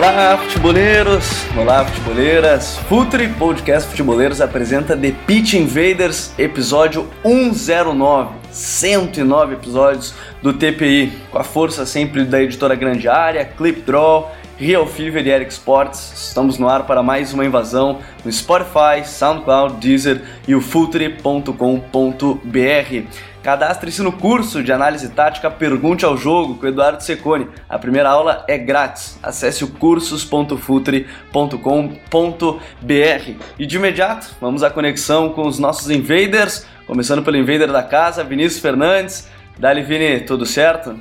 Olá, futeboleiros! Olá, futeboleiras! Futuri Podcast Futeboleiros apresenta The Pitch Invaders, episódio 109. 109 episódios do TPI, com a força sempre da editora Grande Área, Clip Draw, Real Fever e Eric Sports. Estamos no ar para mais uma invasão no Spotify, SoundCloud, Deezer e o Futuri.com.br. Cadastre-se no curso de análise tática Pergunte ao Jogo com Eduardo Secone. A primeira aula é grátis. Acesse o cursos.futre.com.br. E de imediato, vamos à conexão com os nossos invaders, começando pelo invader da casa, Vinícius Fernandes. Dali, Vini, tudo certo?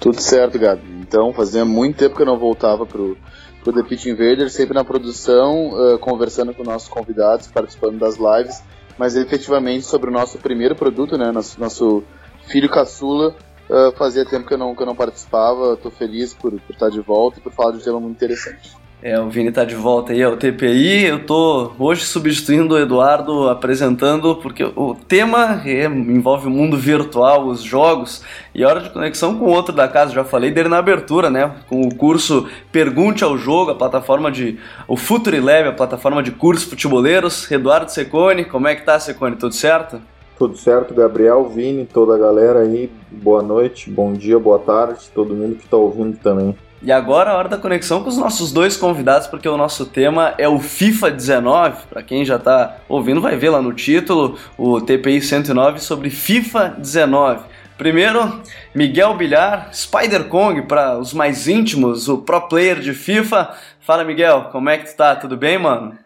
Tudo certo, Gabi. Então, fazia muito tempo que eu não voltava pro, pro The Pitch Invader, sempre na produção, uh, conversando com nossos convidados, participando das lives mas efetivamente sobre o nosso primeiro produto, né, nosso, nosso filho caçula, uh, fazia tempo que eu não, que eu não participava, estou feliz por, por estar de volta e por falar de um tema muito interessante. É, o Vini tá de volta aí ao TPI. Eu tô hoje substituindo o Eduardo apresentando, porque o tema é, envolve o mundo virtual, os jogos, e hora de conexão com outro da casa. Já falei dele na abertura, né? Com o curso Pergunte ao Jogo, a plataforma de. O Futuri Lab, a plataforma de cursos futeboleiros. Eduardo Secone, como é que tá, Secone? Tudo certo? Tudo certo, Gabriel, Vini, toda a galera aí. Boa noite, bom dia, boa tarde, todo mundo que tá ouvindo também. E agora a hora da conexão com os nossos dois convidados, porque o nosso tema é o FIFA 19. Para quem já está ouvindo, vai ver lá no título o TPI 109 sobre FIFA 19. Primeiro, Miguel Bilhar, Spider Kong para os mais íntimos, o pro player de FIFA. Fala, Miguel, como é que tu tá? Tudo bem, mano?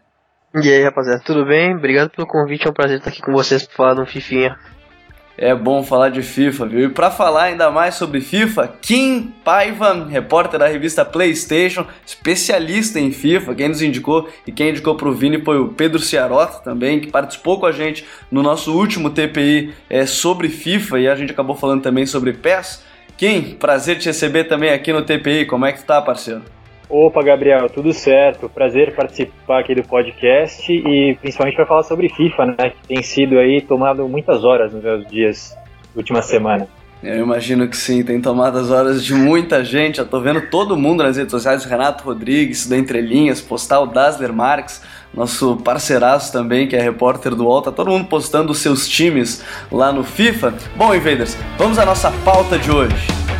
E aí, rapaziada, tudo bem? Obrigado pelo convite, é um prazer estar aqui com vocês para falar de um Fifinha. É bom falar de FIFA, viu? E para falar ainda mais sobre FIFA, Kim Paiva, repórter da revista PlayStation, especialista em FIFA, quem nos indicou e quem indicou pro Vini foi o Pedro Ciarota também, que participou com a gente no nosso último TPI é, sobre FIFA e a gente acabou falando também sobre PES. Kim, prazer te receber também aqui no TPI, como é que tu tá, parceiro? Opa, Gabriel, tudo certo. Prazer participar aqui do podcast e principalmente para falar sobre FIFA, né? Que tem sido aí tomado muitas horas nos meus dias, última semana. Eu imagino que sim, tem tomado as horas de muita gente. Eu tô vendo todo mundo nas redes sociais, Renato Rodrigues, da Entrelinhas, postar o Dasler Marques, nosso parceiraço também, que é repórter do UOL, tá todo mundo postando os seus times lá no FIFA. Bom, Invaders, vamos à nossa pauta de hoje.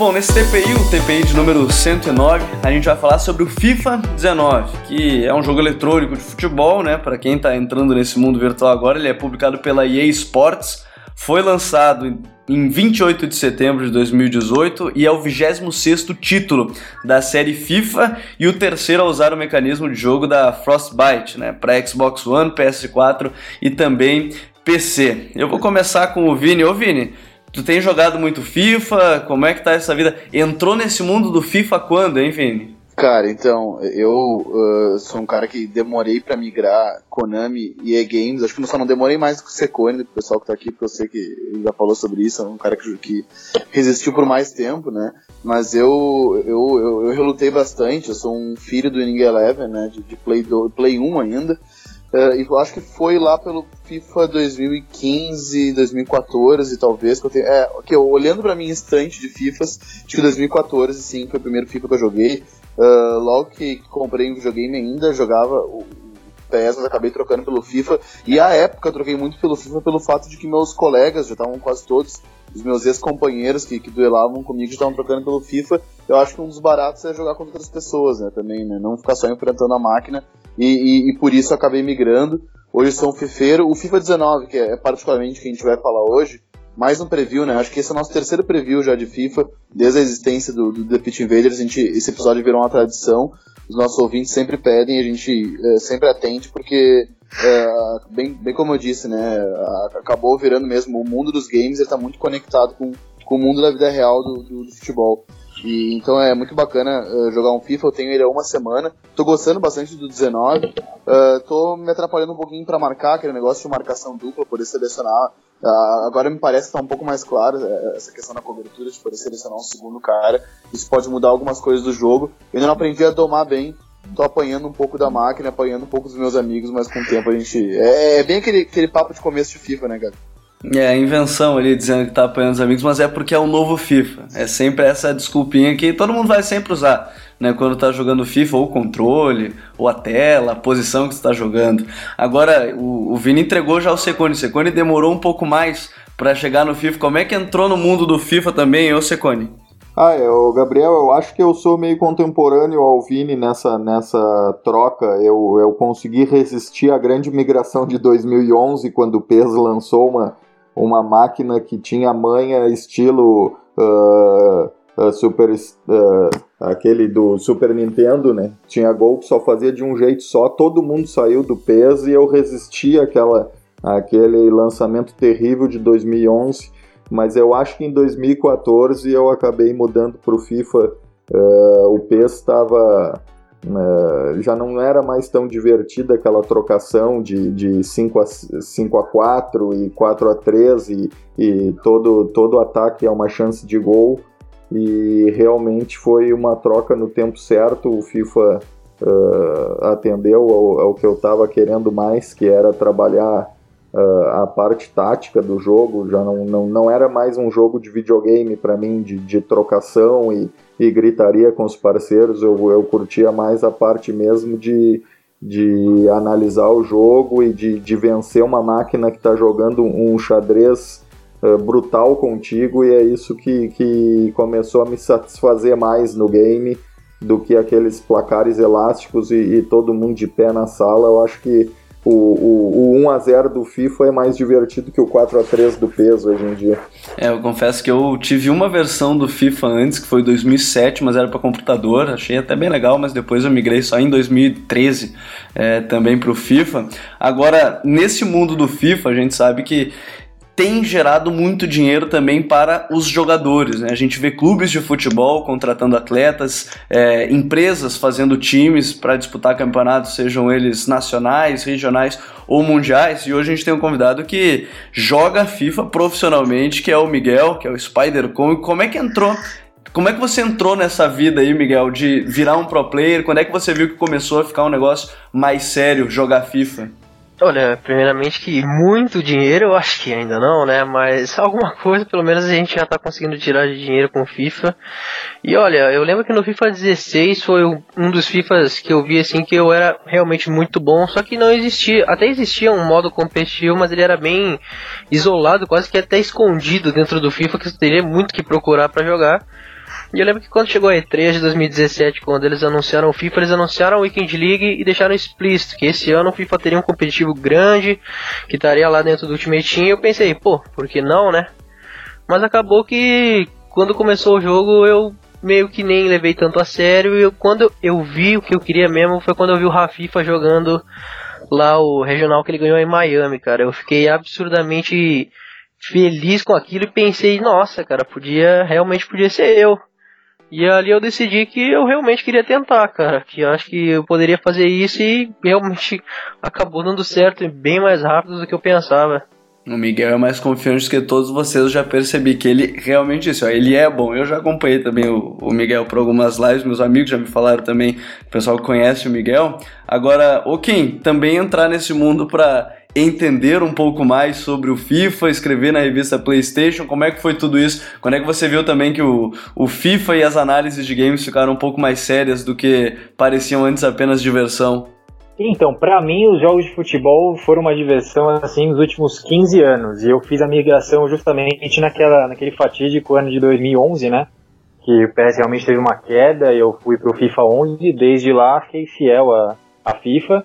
Bom, nesse TPI, o TPI de número 109, a gente vai falar sobre o FIFA 19, que é um jogo eletrônico de futebol, né? Para quem está entrando nesse mundo virtual agora, ele é publicado pela EA Sports, foi lançado em 28 de setembro de 2018 e é o 26º título da série FIFA e o terceiro a usar o mecanismo de jogo da Frostbite, né? Para Xbox One, PS4 e também PC. Eu vou começar com o Vini. Ô Vini, Tu tem jogado muito FIFA? Como é que tá essa vida? Entrou nesse mundo do FIFA quando, hein, Vini? Cara, então, eu uh, sou um cara que demorei para migrar Konami e E-Games. Acho que só não demorei mais que o Secone, o pessoal que tá aqui, porque eu sei que ele já falou sobre isso. É um cara que, que resistiu por mais tempo, né? Mas eu, eu, eu, eu relutei bastante. Eu sou um filho do Inning Eleven, né? De, de Play, do, Play 1 ainda. E eu acho que foi lá pelo FIFA 2015, 2014, talvez. Que eu tenho, é, okay, olhando pra minha estante de FIFAs, acho que 2014, sim, foi o primeiro FIFA que eu joguei. Uh, logo que comprei um videogame ainda, jogava o, PES, mas acabei trocando pelo FIFA. E à época eu troquei muito pelo FIFA pelo fato de que meus colegas, já estavam quase todos, os meus ex-companheiros que, que duelavam comigo estavam trocando pelo FIFA. Eu acho que um dos baratos é jogar contra outras pessoas, né? Também, né? Não ficar só enfrentando a máquina. E, e, e por isso acabei migrando. Hoje um fifeiro. O FIFA 19, que é particularmente que a gente vai falar hoje, mais um preview, né? Acho que esse é o nosso terceiro preview já de FIFA, desde a existência do, do The Pit Invaders. A gente, esse episódio virou uma tradição. Os nossos ouvintes sempre pedem, a gente é, sempre atende, porque, é, bem, bem como eu disse, né? Acabou virando mesmo o mundo dos games, está muito conectado com, com o mundo da vida real do, do, do futebol. E, então é muito bacana uh, jogar um FIFA, eu tenho ele há uma semana. Tô gostando bastante do 19. Uh, tô me atrapalhando um pouquinho para marcar, aquele negócio de marcação dupla, poder selecionar. Uh, agora me parece que tá um pouco mais claro uh, essa questão da cobertura, de poder selecionar um segundo cara. Isso pode mudar algumas coisas do jogo. Eu ainda não aprendi a domar bem. Tô apanhando um pouco da máquina, apanhando um pouco dos meus amigos, mas com o tempo a gente. É, é bem aquele, aquele papo de começo de FIFA, né, cara? É, a invenção ali dizendo que tá apanhando os amigos, mas é porque é o novo FIFA. É sempre essa desculpinha que todo mundo vai sempre usar, né? Quando tá jogando FIFA, ou o controle, ou a tela, a posição que você tá jogando. Agora, o, o Vini entregou já o Secone. O Secone demorou um pouco mais para chegar no FIFA. Como é que entrou no mundo do FIFA também, ô Secone? Ah, é, o Gabriel, eu acho que eu sou meio contemporâneo ao Vini nessa, nessa troca. Eu, eu consegui resistir à grande migração de 2011, quando o PES lançou uma uma máquina que tinha manha estilo uh, uh, Super, uh, aquele do Super Nintendo, né? Tinha gol que só fazia de um jeito só, todo mundo saiu do peso e eu resisti àquela, àquele lançamento terrível de 2011, mas eu acho que em 2014 eu acabei mudando para o FIFA, o PES estava Uh, já não era mais tão divertida aquela trocação de, de 5, a, 5 a 4 e 4 a 3 e, e todo, todo ataque é uma chance de gol. E realmente foi uma troca no tempo certo, o FIFA uh, atendeu ao, ao, que eu estava querendo mais, que era trabalhar uh, a parte tática do jogo, já não, não, não era mais um jogo de videogame para mim, de, de trocação e e gritaria com os parceiros, eu, eu curtia mais a parte mesmo de, de analisar o jogo e de, de vencer uma máquina que está jogando um xadrez uh, brutal contigo, e é isso que, que começou a me satisfazer mais no game do que aqueles placares elásticos e, e todo mundo de pé na sala. Eu acho que o, o, o 1 a 0 do FIFA é mais divertido que o 4 a 3 do peso hoje em dia. É, eu confesso que eu tive uma versão do FIFA antes, que foi 2007, mas era para computador, achei até bem legal, mas depois eu migrei só em 2013 é, também para o FIFA. Agora, nesse mundo do FIFA, a gente sabe que tem gerado muito dinheiro também para os jogadores. Né? A gente vê clubes de futebol contratando atletas, é, empresas fazendo times para disputar campeonatos, sejam eles nacionais, regionais ou mundiais. E hoje a gente tem um convidado que joga FIFA profissionalmente, que é o Miguel, que é o Spider Kong. Como é que entrou como é que você entrou nessa vida aí, Miguel, de virar um pro player? Quando é que você viu que começou a ficar um negócio mais sério, jogar FIFA? Olha, primeiramente que muito dinheiro eu acho que ainda não, né? Mas alguma coisa pelo menos a gente já tá conseguindo tirar de dinheiro com FIFA. E olha, eu lembro que no FIFA 16 foi um dos FIFAs que eu vi assim que eu era realmente muito bom, só que não existia, até existia um modo competitivo, mas ele era bem isolado, quase que até escondido dentro do FIFA, que você teria muito que procurar para jogar. E eu lembro que quando chegou a E3 de 2017, quando eles anunciaram o FIFA, eles anunciaram a Weekend League e deixaram explícito que esse ano o FIFA teria um competitivo grande, que estaria lá dentro do Ultimate Team. E eu pensei, pô, por que não, né? Mas acabou que quando começou o jogo eu meio que nem levei tanto a sério. E eu, quando eu vi o que eu queria mesmo foi quando eu vi o Rafifa jogando lá o regional que ele ganhou em Miami, cara. Eu fiquei absurdamente feliz com aquilo e pensei, nossa, cara, podia realmente podia ser eu. E ali eu decidi que eu realmente queria tentar, cara. Que eu acho que eu poderia fazer isso e realmente acabou dando certo bem mais rápido do que eu pensava. O Miguel é mais confiante que todos vocês, eu já percebi que ele realmente isso, ele é bom. Eu já acompanhei também o, o, Miguel por algumas lives, meus amigos já me falaram também, o pessoal que conhece o Miguel. Agora, o Kim, também entrar nesse mundo para entender um pouco mais sobre o FIFA, escrever na revista PlayStation, como é que foi tudo isso? Quando é que você viu também que o, o FIFA e as análises de games ficaram um pouco mais sérias do que pareciam antes apenas diversão? Então, para mim, os jogos de futebol foram uma diversão assim nos últimos 15 anos. E eu fiz a migração justamente naquela, naquele fatídico ano de 2011, né? Que o PS realmente teve uma queda e eu fui pro FIFA 11. Desde lá, fiquei fiel à, à FIFA.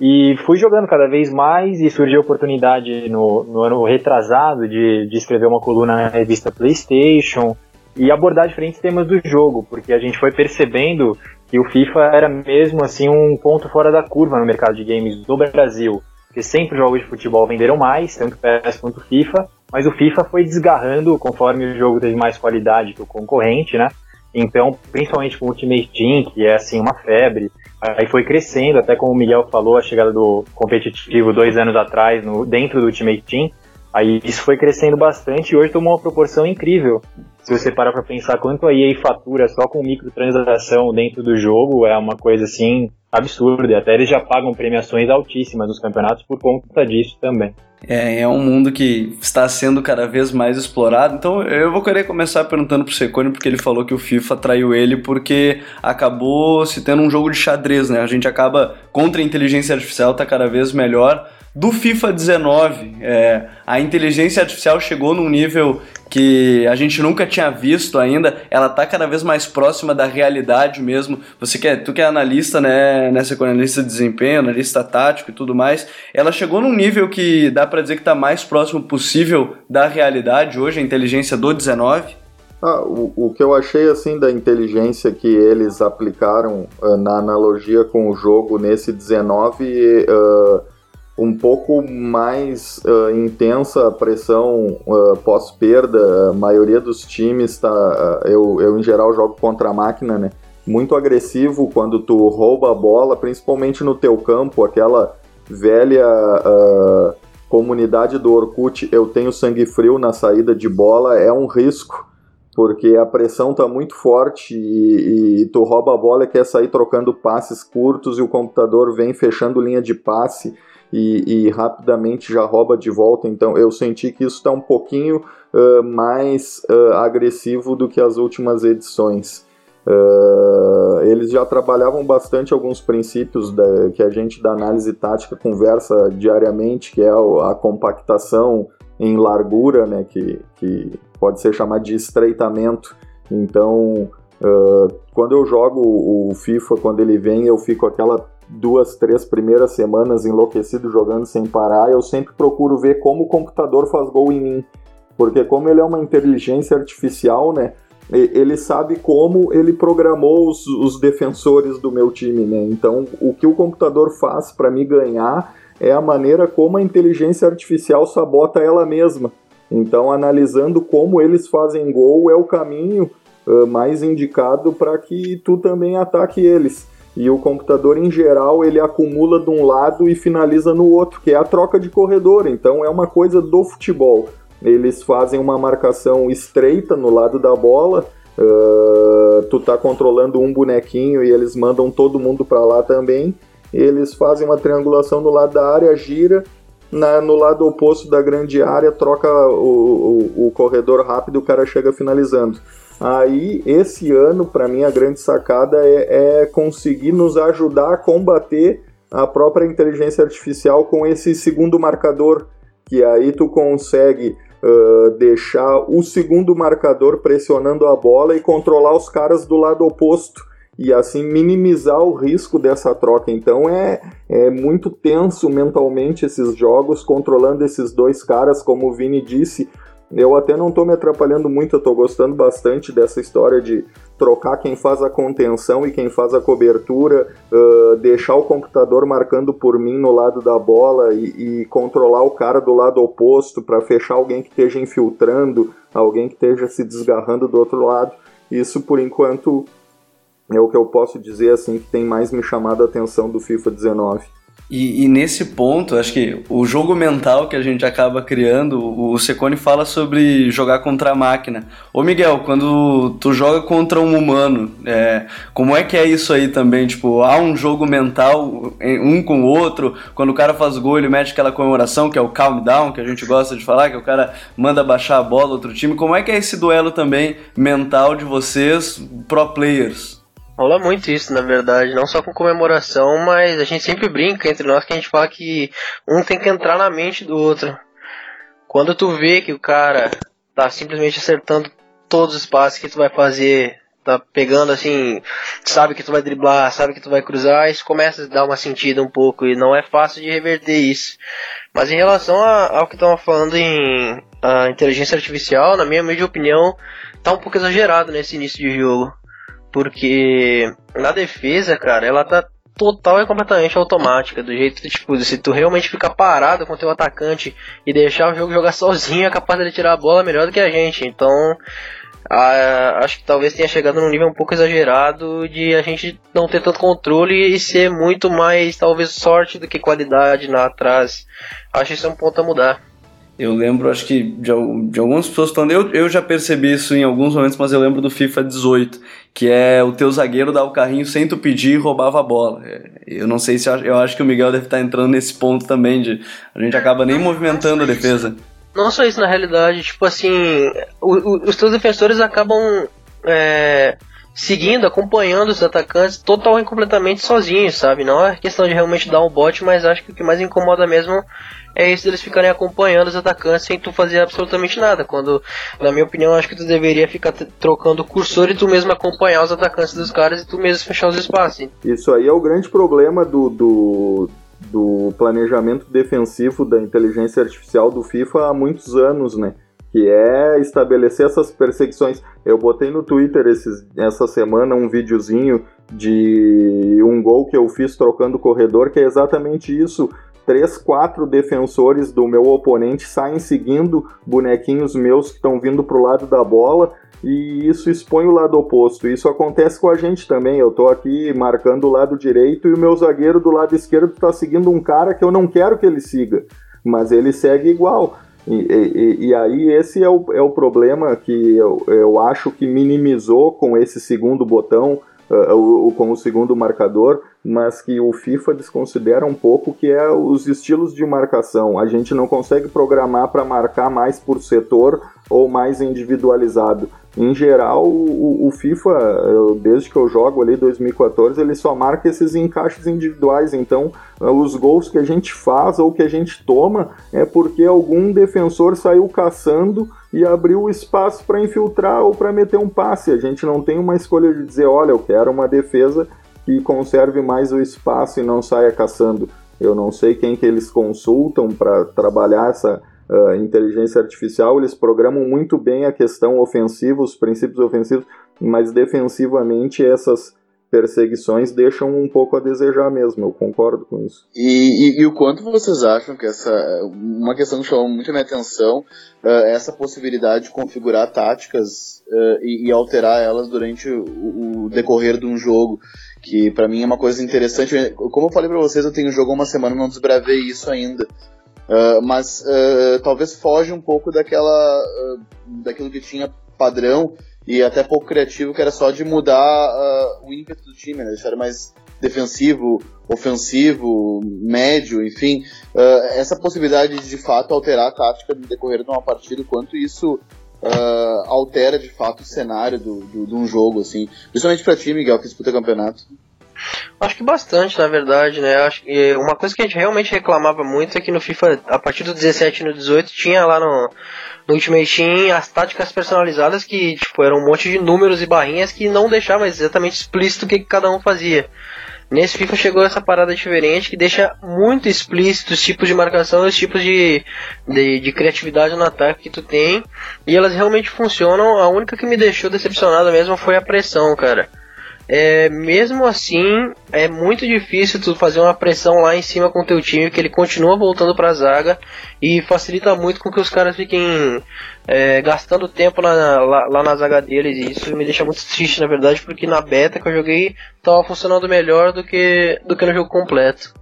E fui jogando cada vez mais e surgiu a oportunidade no, no ano retrasado de, de escrever uma coluna na revista PlayStation e abordar diferentes temas do jogo, porque a gente foi percebendo que o FIFA era mesmo assim um ponto fora da curva no mercado de games do Brasil. Porque sempre os jogos de futebol venderam mais, tanto PES quanto FIFA, mas o FIFA foi desgarrando conforme o jogo teve mais qualidade que o concorrente, né? Então, principalmente com o Ultimate Team, que é assim uma febre, aí foi crescendo, até como o Miguel falou, a chegada do competitivo dois anos atrás no, dentro do Ultimate Team, aí isso foi crescendo bastante e hoje tomou uma proporção incrível. Se você parar para pensar quanto a EA fatura só com microtransação dentro do jogo, é uma coisa assim absurda. E até eles já pagam premiações altíssimas nos campeonatos por conta disso também. É, é um mundo que está sendo cada vez mais explorado. Então eu vou querer começar perguntando pro Secone, porque ele falou que o FIFA traiu ele porque acabou se tendo um jogo de xadrez, né? A gente acaba contra a inteligência artificial, tá cada vez melhor do FIFA 19, é, a inteligência artificial chegou num nível que a gente nunca tinha visto ainda, ela está cada vez mais próxima da realidade mesmo. Você quer, tu que é analista, né, nessa analista de desempenho, analista tático e tudo mais, ela chegou num nível que dá para dizer que está mais próximo possível da realidade hoje, a inteligência do 19. Ah, o, o que eu achei assim da inteligência que eles aplicaram uh, na analogia com o jogo nesse 19 uh, um pouco mais uh, intensa a pressão uh, pós-perda. A maioria dos times está. Uh, eu, eu, em geral, jogo contra a máquina, né? Muito agressivo quando tu rouba a bola, principalmente no teu campo, aquela velha comunidade do Orkut, eu tenho sangue frio na saída de bola, é um risco, porque a pressão tá muito forte e, e tu rouba a bola e quer sair trocando passes curtos e o computador vem fechando linha de passe e, e, rapidamente já rouba de volta. Então eu senti que isso está um pouquinho uh, mais uh, agressivo do que as últimas edições. Uh, eles já trabalhavam bastante alguns princípios da, que a gente da análise tática conversa diariamente, que é a, compactação em largura, né, que, que pode ser chamado de estreitamento. Então, quando eu jogo o FIFA, quando ele vem, eu fico aquela duas, três primeiras semanas enlouquecido jogando sem parar, eu sempre procuro ver como o computador faz gol em mim. Porque como ele é uma inteligência artificial, né? Ele sabe como ele programou os, os defensores do meu time, né? Então, o que o computador faz para me ganhar é a maneira como a inteligência artificial sabota ela mesma. Então, analisando como eles fazem gol é o caminho uh, mais indicado para que tu também ataque eles e o computador em geral ele acumula de um lado e finaliza no outro, que é a troca de corredor. Então é uma coisa do futebol. Eles fazem uma marcação estreita no lado da bola. Uh, tu tá controlando um bonequinho e eles mandam todo mundo para lá também. Eles fazem uma triangulação no lado da área, gira na, no lado oposto da grande área, troca o, o, o corredor rápido, o cara chega finalizando. Aí, esse ano, para mim, a grande sacada é, é, conseguir nos ajudar a combater a própria inteligência artificial com esse segundo marcador, que aí tu consegue uh, deixar o segundo marcador pressionando a bola e controlar os caras do lado oposto e assim minimizar o risco dessa troca. Então é, é muito tenso mentalmente esses jogos, controlando esses dois caras, como o Vini disse, eu até não estou me atrapalhando muito, eu tô gostando bastante dessa história de trocar quem faz a contenção e quem faz a cobertura, uh, deixar o computador marcando por mim no lado da bola e, e controlar o cara do lado oposto para fechar alguém que esteja infiltrando, alguém que esteja se desgarrando do outro lado. Isso por enquanto é o que eu posso dizer assim que tem mais me chamado a atenção do FIFA 19. E, e, nesse ponto, acho que o jogo mental que a gente acaba criando, o Secone fala sobre jogar contra a máquina. Ô Miguel, quando tu joga contra um humano, é, como é que é isso aí também? Tipo, há um jogo mental um com o outro, quando o cara faz gol, ele mete aquela comemoração, que é o calm down, que a gente gosta de falar, que o cara manda baixar a bola outro time. Como é que é esse duelo também mental de vocês, pro players? Rola muito isso, na verdade, não só com comemoração, mas a gente sempre brinca entre nós que a gente fala que um tem que entrar na mente do outro. Quando tu vê que o cara tá simplesmente acertando todos os passes que tu vai fazer, tá pegando assim, sabe que tu vai driblar, sabe que tu vai cruzar, isso começa a dar uma sentida um pouco e não é fácil de reverter isso. Mas em relação a, ao que estava falando em inteligência artificial, na minha humilde opinião, tá um pouco exagerado nesse início de jogo. Porque na defesa, cara, ela tá total e completamente automática. Do jeito que, tipo, se tu realmente ficar parado com o teu atacante e deixar o jogo jogar sozinho, é capaz de tirar a bola melhor do que a gente. Então, a, acho que talvez tenha chegado num nível um pouco exagerado de a gente não ter tanto controle e ser muito mais, talvez, sorte do que qualidade lá atrás. Acho que isso é um ponto a mudar. Eu lembro, acho que, de, de algumas pessoas falando, eu, eu já percebi isso em alguns momentos, mas eu lembro do FIFA 18, que é o teu zagueiro dar o carrinho sem tu pedir e roubava a bola. É, eu não sei se, eu, eu acho que o Miguel deve estar entrando nesse ponto também, de a gente acaba nem movimentando a defesa. Não só isso, na realidade, tipo assim, o, o, os teus defensores acabam é, seguindo, acompanhando os atacantes total e completamente sozinhos, sabe? Não é questão de realmente dar um bote, mas acho que o que mais incomoda mesmo é isso deles ficarem acompanhando os atacantes sem tu fazer absolutamente nada. Quando, na minha opinião, acho que tu deveria ficar trocando o cursor e tu mesmo acompanhar os atacantes dos caras e tu mesmo fechar os espaços. Isso aí é o grande problema do, do, do planejamento defensivo da inteligência artificial do FIFA há muitos anos, né? Que é estabelecer essas perseguições. Eu botei no Twitter esses, essa semana um videozinho de um gol que eu fiz trocando corredor, que é exatamente isso três, quatro defensores do meu oponente saem seguindo bonequinhos meus que estão vindo para o lado da bola e isso expõe o lado oposto. Isso acontece com a gente também. Eu estou aqui marcando o lado direito e o meu zagueiro do lado esquerdo está seguindo um cara que eu não quero que ele siga, mas ele segue igual. E, e, e, aí esse é o, é o problema que eu, eu acho que minimizou com esse segundo botão, uh, o, com o segundo marcador, mas que o FIFA desconsidera um pouco, que é os estilos de marcação. A gente não consegue programar para marcar mais por setor ou mais individualizado. Em geral, o, o, FIFA, desde que eu jogo ali 2014, ele só marca esses encaixes individuais. Então, os gols que a gente faz ou que a gente toma é porque algum defensor saiu caçando e abriu espaço para infiltrar ou para meter um passe. A gente não tem uma escolha de dizer, olha, eu quero uma defesa que conserve mais o espaço e não saia caçando. Eu não sei quem que eles consultam para trabalhar essa uh, inteligência artificial. Eles programam muito bem a questão ofensiva, os princípios ofensivos, mas defensivamente essas perseguições deixam um pouco a desejar mesmo, eu concordo com isso. E, e, e o quanto vocês acham que essa. Uma questão que chamou muito a minha atenção uh, essa possibilidade de configurar táticas uh, e, e, alterar elas durante o, o, decorrer de um jogo que para mim é uma coisa interessante. Como eu falei para vocês, eu tenho jogo há uma semana, não desbravei isso ainda. Uh, mas uh, talvez foge um pouco daquela uh, daquilo que tinha padrão e até pouco criativo, que era só de mudar o ímpeto do time, né? deixar mais defensivo, ofensivo, médio, enfim. essa possibilidade de de fato alterar a tática no decorrer de uma partida, quanto isso altera de fato o cenário do, do, de um jogo, assim. Principalmente pra ti, Miguel, que disputa campeonato. Acho que bastante, na verdade, né? Acho que uma coisa que a gente realmente reclamava muito é que no FIFA, a partir do 17 e no 18, tinha lá no, no Ultimate Team as táticas personalizadas que, tipo, eram um monte de números e barrinhas que não deixavam exatamente explícito o que, que cada um fazia. Nesse FIFA chegou essa parada diferente que deixa muito explícito os tipos de marcação os tipos de, de, de, criatividade no ataque que tu tem. E elas realmente funcionam. A única que me deixou decepcionado mesmo foi a pressão, cara. É, mesmo assim, é muito difícil tu fazer uma pressão lá em cima com o teu time, que ele continua voltando pra zaga e facilita muito com que os caras fiquem é, gastando tempo na, lá, lá, na zaga deles. E isso me deixa muito triste, na verdade, porque na beta que eu joguei tava funcionando melhor do que, do que no jogo completo.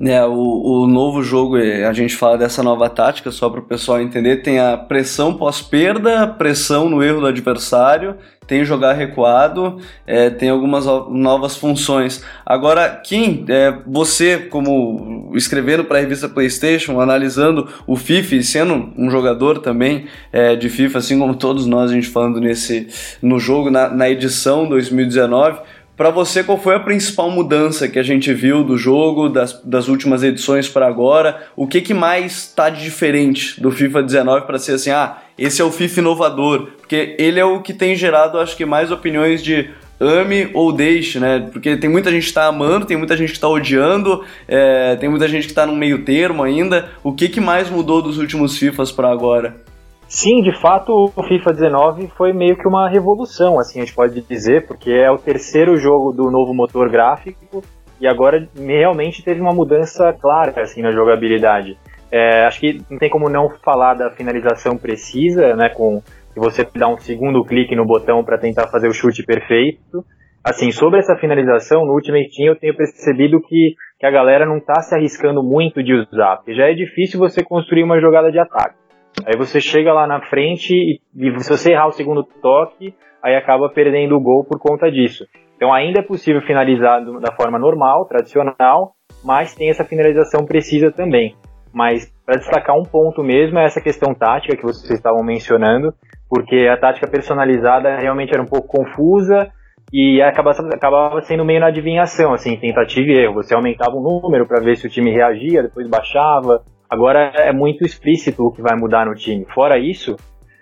É, o, o novo jogo, a gente fala dessa nova tática, só para o pessoal entender, tem a pressão pós-perda, pressão no erro do adversário tem jogar recuado, é, tem algumas novas funções. Agora, Kim, é, você, como escrevendo para a revista PlayStation, analisando o FIFA e sendo um jogador também é, de FIFA, assim como todos nós, a gente falando nesse no jogo, na, na edição 2019, Para você, qual foi a principal mudança que a gente viu do jogo, das, das últimas edições para agora? O que, que mais está de diferente do FIFA 19 para ser assim, ah, esse é o FIFA inovador? Porque ele é o que tem gerado, acho que, mais opiniões de ame ou deixe, né? Porque tem muita gente que tá amando, tem muita gente que tá odiando, é, tem muita gente que tá no meio termo ainda. O que, que mais mudou dos últimos FIFAs para agora? Sim, de fato, o FIFA 19 foi meio que uma revolução, assim a gente pode dizer, porque é o terceiro jogo do novo motor gráfico e agora realmente teve uma mudança clara assim na jogabilidade. É, acho que não tem como não falar da finalização precisa, né, com que você dá um segundo clique no botão para tentar fazer o chute perfeito. Assim, sobre essa finalização, no Ultimate Team eu tenho percebido que, que a galera não está se arriscando muito de usar, porque já é difícil você construir uma jogada de ataque. Aí você chega lá na frente e, e se você errar o segundo toque, aí acaba perdendo o gol por conta disso. Então ainda é possível finalizar da forma normal, tradicional, mas tem essa finalização precisa também. Mas para destacar um ponto mesmo é essa questão tática que vocês estavam mencionando, porque a tática personalizada realmente era um pouco confusa e acabava, acabava sendo meio na adivinhação, assim, tentativa e erro. Você aumentava o número para ver se o time reagia, depois baixava, Agora é muito explícito o que vai mudar no time. Fora isso,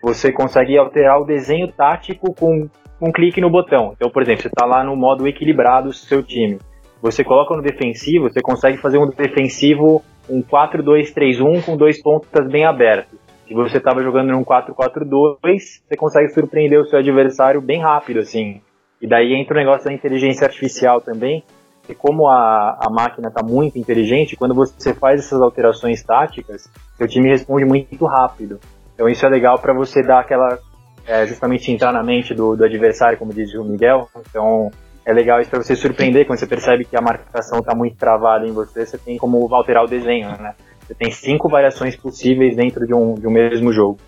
você consegue alterar o desenho tático com um clique no botão. Então, por exemplo, você está lá no modo equilibrado do seu time. Você coloca no defensivo, você consegue fazer um defensivo um 4-2-3-1 com dois pontas bem abertos. Se você estava jogando num 4-4-2, você consegue surpreender o seu adversário bem rápido, assim. E daí entra o negócio da inteligência artificial também, e como a, a máquina está muito inteligente, quando você faz essas alterações táticas, seu time responde muito rápido. Então isso é legal para você dar aquela. É, justamente entrar na mente do, do adversário, como diz o Miguel. Então é legal isso para você surpreender quando você percebe que a marcação está muito travada em você, você tem como alterar o desenho, né? Você tem cinco variações possíveis dentro de um, de um mesmo jogo.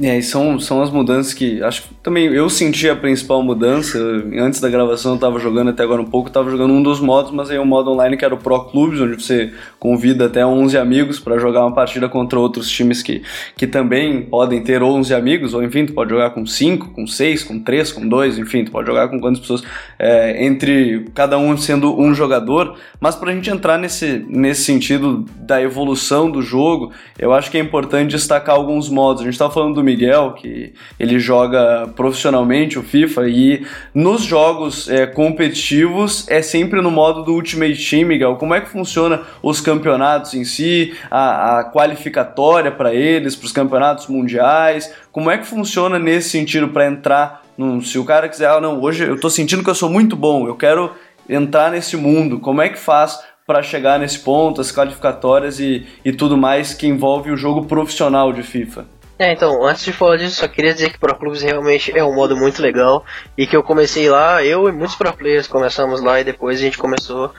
É, e são, são as mudanças que acho que também eu senti a principal mudança. Antes da gravação eu estava jogando até agora um pouco, estava jogando um dos modos, mas aí o um modo online que era o Pro Clubs, onde você convida até 11 amigos para jogar uma partida contra outros times que, que também podem ter 11 amigos, ou enfim, tu pode jogar com 5, com 6, com 3, com 2, enfim, tu pode jogar com quantas pessoas, é, entre cada um sendo um jogador. Mas para a gente entrar nesse, nesse sentido da evolução do jogo, eu acho que é importante destacar alguns modos. A gente estava falando do Miguel, que ele joga profissionalmente o FIFA, e nos jogos é, competitivos é sempre no modo do Ultimate Team, Miguel. Como é que funciona os campeonatos em si, a, a qualificatória para eles, para os campeonatos mundiais? Como é que funciona nesse sentido para entrar se o cara quiser, ah, não, hoje eu estou sentindo que eu sou muito bom, eu quero entrar nesse mundo, como é que faz para chegar nesse ponto, as qualificatórias e, e tudo mais que envolve o jogo profissional de FIFA? É, então, antes de falar disso, só queria dizer que Pro Clubes realmente é um modo muito legal e que eu comecei lá, eu e muitos Pro Players começamos lá e depois a gente começou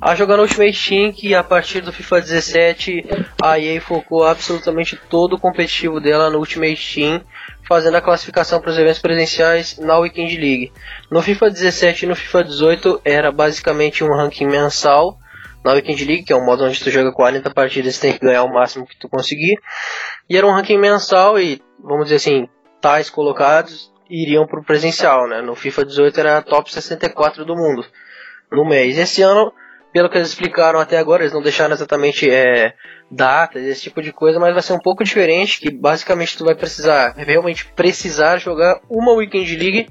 a jogar no Ultimate Team que a partir do FIFA 17 a EA focou absolutamente todo o competitivo dela no Ultimate Team, fazendo a classificação para os eventos presenciais na Weekend League. No FIFA 17 e no FIFA 18 era basicamente um ranking mensal na Weekend League, que é um modo onde tu joga 40 partidas e tem que ganhar o máximo que tu conseguir. E era um ranking mensal e, vamos dizer assim, tais colocados iriam para o presencial, né? No FIFA 18 era top 64 do mundo no mês. Esse ano, pelo que eles explicaram até agora, eles não deixaram exatamente é, datas, esse tipo de coisa, mas vai ser um pouco diferente, que basicamente tu vai precisar, realmente precisar jogar uma Weekend League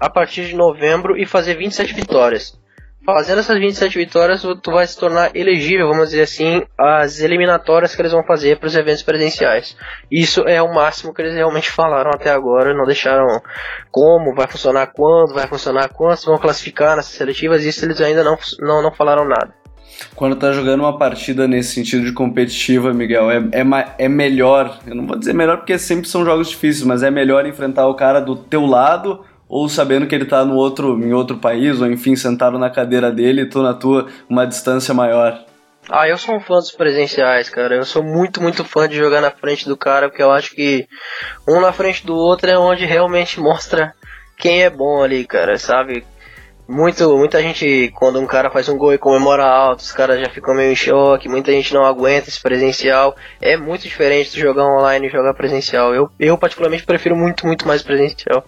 a partir de novembro e fazer 27 vitórias fazendo essas 27 vitórias, tu vai se tornar elegível, vamos dizer assim, às eliminatórias que eles vão fazer para os eventos presenciais. Isso é o máximo que eles realmente falaram até agora, não deixaram como, vai funcionar quando, vai funcionar quantos, vão classificar nessas seletivas, isso eles ainda não, não, não falaram nada. Quando tá jogando uma partida nesse sentido de competitiva, Miguel, é, é, é melhor, eu não vou dizer melhor porque sempre são jogos difíceis, mas é melhor enfrentar o cara do teu lado ou sabendo que ele está no outro, em outro país, ou enfim, sentado na cadeira dele e tu na tua, uma distância maior? Ah, eu sou um fã dos presenciais, cara. Eu sou muito, muito fã de jogar na frente do cara, porque eu acho que um na frente do outro é onde realmente mostra quem é bom ali, cara, sabe? Muito, muita gente, quando um cara faz um gol e comemora alto, os caras já ficam meio em choque, muita gente não aguenta esse presencial. É muito diferente de jogar online e jogar presencial. Eu, eu particularmente prefiro muito, muito mais presencial.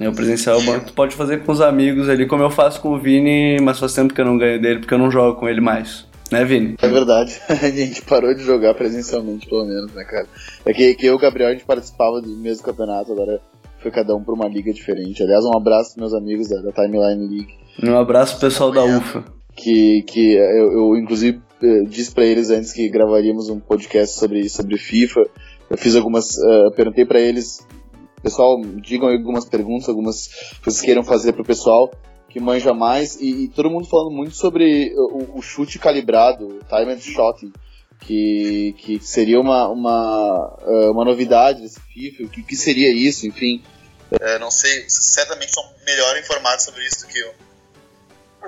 É, o presencial é tu pode fazer com os amigos ali, como eu faço com o Vini, mas faz tempo que eu não ganho dele, porque eu não jogo com ele mais. Né, Vini? É verdade. A gente parou de jogar presencialmente, pelo menos, né, cara? É que, que eu e o Gabriel, a gente participava do mesmo campeonato, agora foi cada um pra uma liga diferente. Aliás, um abraço pros meus amigos da, da Timeline League. Um abraço pro pessoal da UFA. Que, que eu, eu inclusive, eh, disse pra eles antes que gravaríamos um podcast sobre, sobre FIFA. Eu fiz algumas. Uh, perguntei para eles, pessoal, digam algumas perguntas, algumas coisas que queiram fazer pro pessoal que manja mais. E, e todo mundo falando muito sobre o, o chute calibrado, o timed shotting que, que seria uma, uma, eh, uma novidade desse FIFA, o que, que seria isso, enfim. É, não sei, certamente são melhor informados sobre isso do que eu.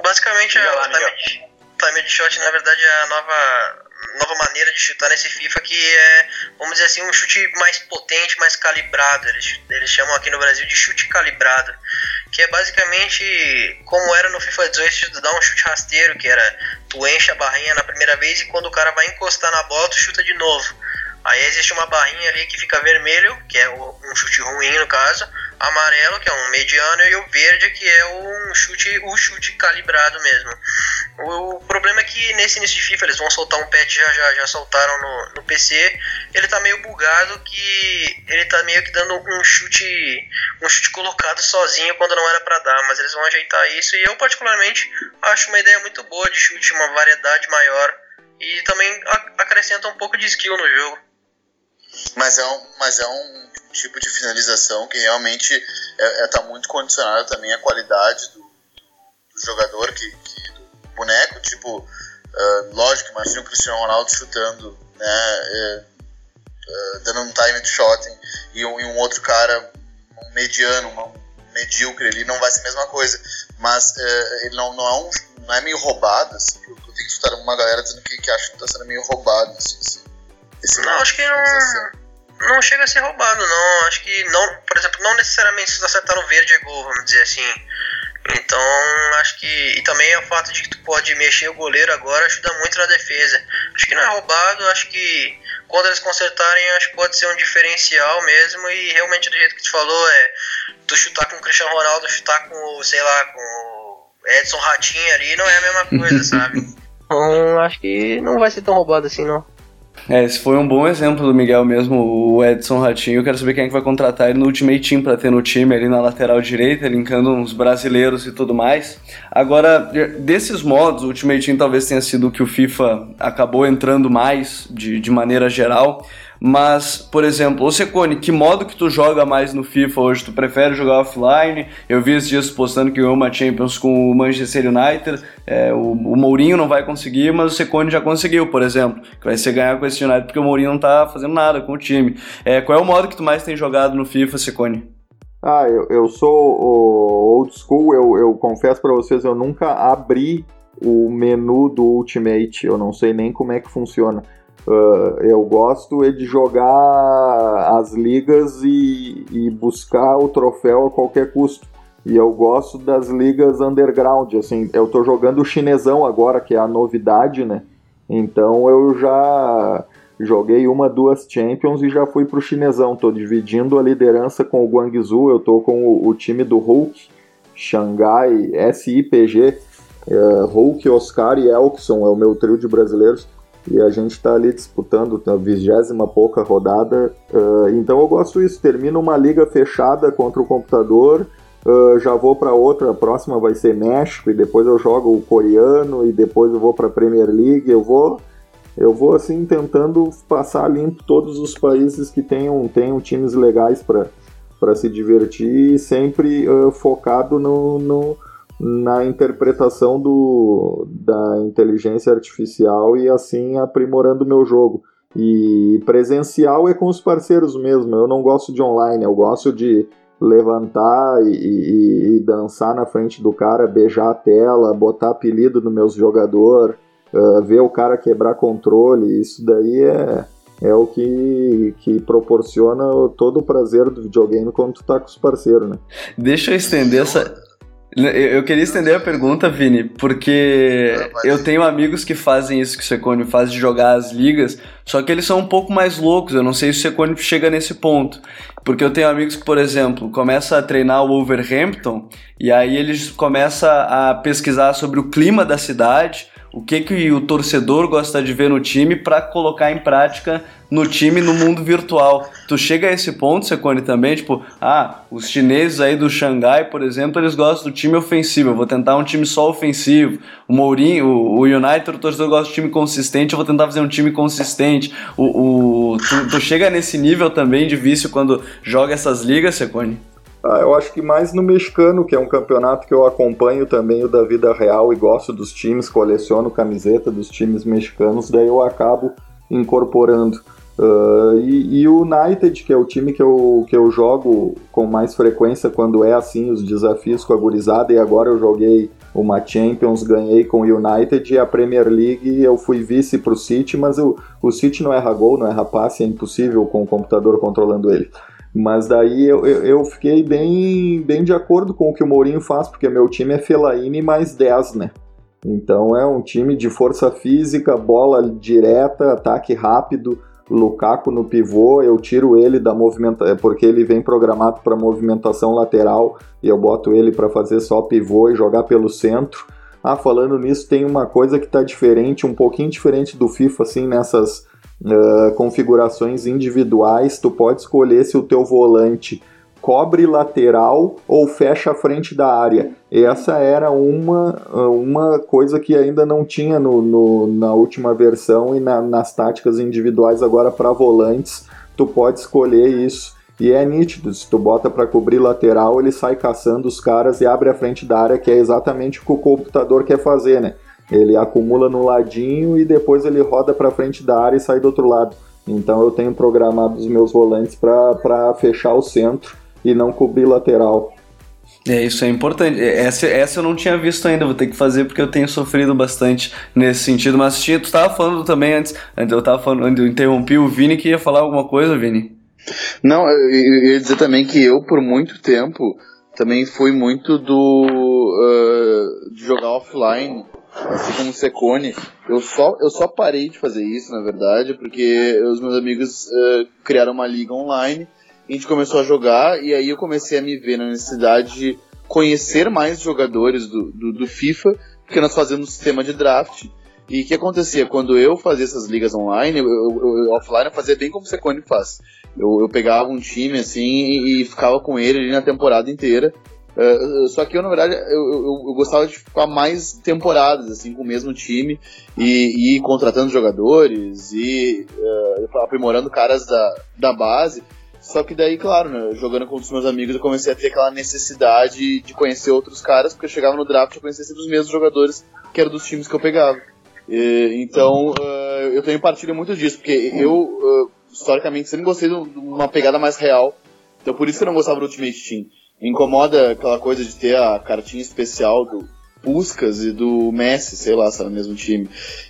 Basicamente, a time, time shot, na verdade, é a nova, nova maneira de chutar nesse FIFA que é, vamos dizer assim, um chute mais potente, mais calibrado. Eles, eles chamam aqui no Brasil de chute calibrado que é basicamente como era no FIFA 18 de dar um chute rasteiro, que era tu enche a barrinha na primeira vez e quando o cara vai encostar na bola, tu chuta de novo. Aí existe uma barrinha ali que fica vermelho, que é um chute ruim no caso, amarelo, que é um mediano, e o verde, que é um chute, o chute calibrado mesmo. O, problema é que nesse início de FIFA eles vão soltar um patch, já, já, já soltaram no, no PC, ele tá meio bugado, que ele tá meio que dando um chute, um chute colocado sozinho quando não era para dar, mas eles vão ajeitar isso, e eu particularmente acho uma ideia muito boa de chute, uma variedade maior, e também acrescenta um pouco de skill no jogo. Mas é um, mas é um tipo de finalização que realmente está é, é, tá muito condicionado também à qualidade do, do jogador, que, que, do boneco. Tipo, uh, lógico, imagina o Cristiano Ronaldo chutando, né, uh, dando um time shot e um, e um outro cara, um mediano, um medíocre, ele não vai ser a mesma coisa. Mas uh, ele não, não, é um, não é meio roubado, assim, eu, eu tenho que escutar uma galera dizendo que, que acha que está sendo meio roubado. Assim, assim, não, acho que não não chega a ser roubado, não. Acho que não, por exemplo, não necessariamente se acertar no verde é gol, vamos dizer assim. Então, acho que. E também é o fato de que tu pode mexer o goleiro agora ajuda muito na defesa. Acho que não é roubado, acho que quando eles consertarem, acho que pode ser um diferencial mesmo. E realmente, do jeito que tu falou, é tu chutar com o Cristiano Ronaldo, chutar com o, sei lá, com o Edson Ratinho ali, não é a mesma coisa, sabe? Então, acho que não vai ser tão roubado assim, não. É, esse foi um bom exemplo do Miguel mesmo, o Edson Ratinho. Eu quero saber quem é que vai contratar ele no Ultimate Team para ter no time ali na lateral direita, linkando uns brasileiros e tudo mais. Agora, desses modos, o Ultimate Team talvez tenha sido o que o FIFA acabou entrando mais de, de maneira geral. Mas, por exemplo, o Secone, que modo que tu joga mais no FIFA hoje? Tu prefere jogar offline? Eu vi esses dias postando que ganhou uma Champions com o Manchester United. É, o, o, Mourinho não vai conseguir, mas o Secone já conseguiu, por exemplo. Que vai ser ganhar com esse United porque o Mourinho não tá fazendo nada com o time. É, qual é o modo que tu mais tem jogado no FIFA, Secone? Ah, eu, eu sou old school, eu, eu confesso para vocês, eu nunca abri o menu do Ultimate, eu não sei nem como é que funciona. Uh, eu gosto é de jogar as ligas e, e, buscar o troféu a qualquer custo. E eu gosto das ligas underground, assim, eu tô jogando o chinesão agora, que é a novidade, né? Então eu já joguei uma, duas Champions e já fui pro chinesão. Tô dividindo a liderança com o Guangzhou, eu tô com o, o time do Hulk, Xangai, SIPG, uh, Hulk, Oscar e Elkson, é o meu trio de brasileiros e a gente está ali disputando a vigésima pouca rodada. Uh, então eu gosto disso. Termino uma liga fechada contra o computador, uh, já vou para outra. A próxima vai ser México e depois eu jogo o coreano e depois eu vou para a Premier League. Eu vou, eu vou assim tentando passar limpo todos os países que tenham, tenham times legais para se divertir, sempre uh, focado no, no na interpretação do, da inteligência artificial e assim aprimorando o meu jogo. E presencial é com os parceiros mesmo. Eu não gosto de online, eu gosto de levantar e, e, e dançar na frente do cara, beijar a tela, botar apelido no meus jogador, uh, ver o cara quebrar controle. Isso daí é, é o que, que proporciona todo o prazer do videogame quando tu tá com os parceiros, né? Deixa eu estender essa Eu queria estender a pergunta, Vini, porque eu tenho amigos que fazem isso que o Secone faz de jogar as ligas, só que eles são um pouco mais loucos. Eu não sei se o Secone chega nesse ponto. Porque eu tenho amigos que, por exemplo, começam a treinar o Wolverhampton e aí eles começam a pesquisar sobre o clima da cidade, o que, que o torcedor gosta de ver no time para colocar em prática no time no mundo virtual. Tu chega a esse ponto, Secone, também, tipo, ah, os chineses aí do Xangai, por exemplo, eles gostam do time ofensivo, eu vou tentar um time só ofensivo. O Mourinho, o, o United, o torcedor gosta de time consistente, eu vou tentar fazer um time consistente. O, o tu, tu chega nesse nível também de vício quando joga essas ligas, Secone? Ah, eu acho que mais no mexicano, que é um campeonato que eu acompanho também o da vida real e gosto dos times, coleciono camiseta dos times mexicanos, daí eu acabo incorporando. Uh, e, o United, que é o time que eu, que eu jogo com mais frequência quando é assim os desafios com a gurizada, e agora eu joguei uma Champions, ganhei com o United e a Premier League eu fui vice para o City, mas o, o City não erra gol, não erra passe, é impossível com o computador controlando ele. Mas daí eu, eu, eu, fiquei bem, bem de acordo com o que o Mourinho faz, porque meu time é Fellaini mais 10, né? Então é um time de força física, bola direta, ataque rápido, Lukaku no pivô, eu tiro ele da movimentação, é porque ele vem programado para movimentação lateral e eu boto ele para fazer só pivô e jogar pelo centro. Ah, falando nisso, tem uma coisa que está diferente, um pouquinho diferente do FIFA, assim, nessas uh, configurações individuais, tu pode escolher se o teu volante cobre lateral ou fecha a frente da área. Essa era uma, uma coisa que ainda não tinha no, no na última versão e na, nas táticas individuais agora para volantes. Tu pode escolher isso. E é nítido, se tu bota para cobrir lateral, ele sai caçando os caras e abre a frente da área, que é exatamente o que o computador quer fazer, né? Ele acumula no ladinho e depois ele roda para frente da área e sai do outro lado. Então eu tenho programado os meus volantes para fechar o centro e não cobrir lateral. É, isso é importante. Essa, essa eu não tinha visto ainda, vou ter que fazer porque eu tenho sofrido bastante nesse sentido. Mas tinha, tu estava falando também antes, eu estava falando, eu interrompi o Vini que ia falar alguma coisa, Vini. Não, eu ia dizer também que eu, por muito tempo, também fui muito do. Uh, de jogar offline assim como Secone, eu só, eu só parei de fazer isso, na verdade, porque os meus amigos uh, criaram uma liga online, a gente começou a jogar, e aí eu comecei a me ver na necessidade de conhecer mais jogadores do, do, do FIFA, porque nós fazíamos um sistema de draft, e o que acontecia? Quando eu fazia essas ligas online, eu, eu, eu offline eu fazia bem como o Secone faz. Eu, eu pegava um time assim e, e ficava com ele na temporada inteira. Uh, só que eu, na verdade, eu, eu, eu, gostava de ficar mais temporadas, assim, com o mesmo time e, e contratando jogadores e uh, aprimorando caras da, da base. Só que daí, claro, né, jogando com os meus amigos, eu comecei a ter aquela necessidade de conhecer outros caras, porque eu chegava no draft e conhecia sempre os mesmos jogadores que eram dos times que eu pegava. E, então, uh, eu tenho partilha muito disso, porque eu, historicamente, sempre gostei de uma pegada mais real. Então, por isso que eu não gostava do Ultimate Team. Incomoda aquela coisa de ter a cartinha especial do Puskas e do Messi, sei lá, é no mesmo time.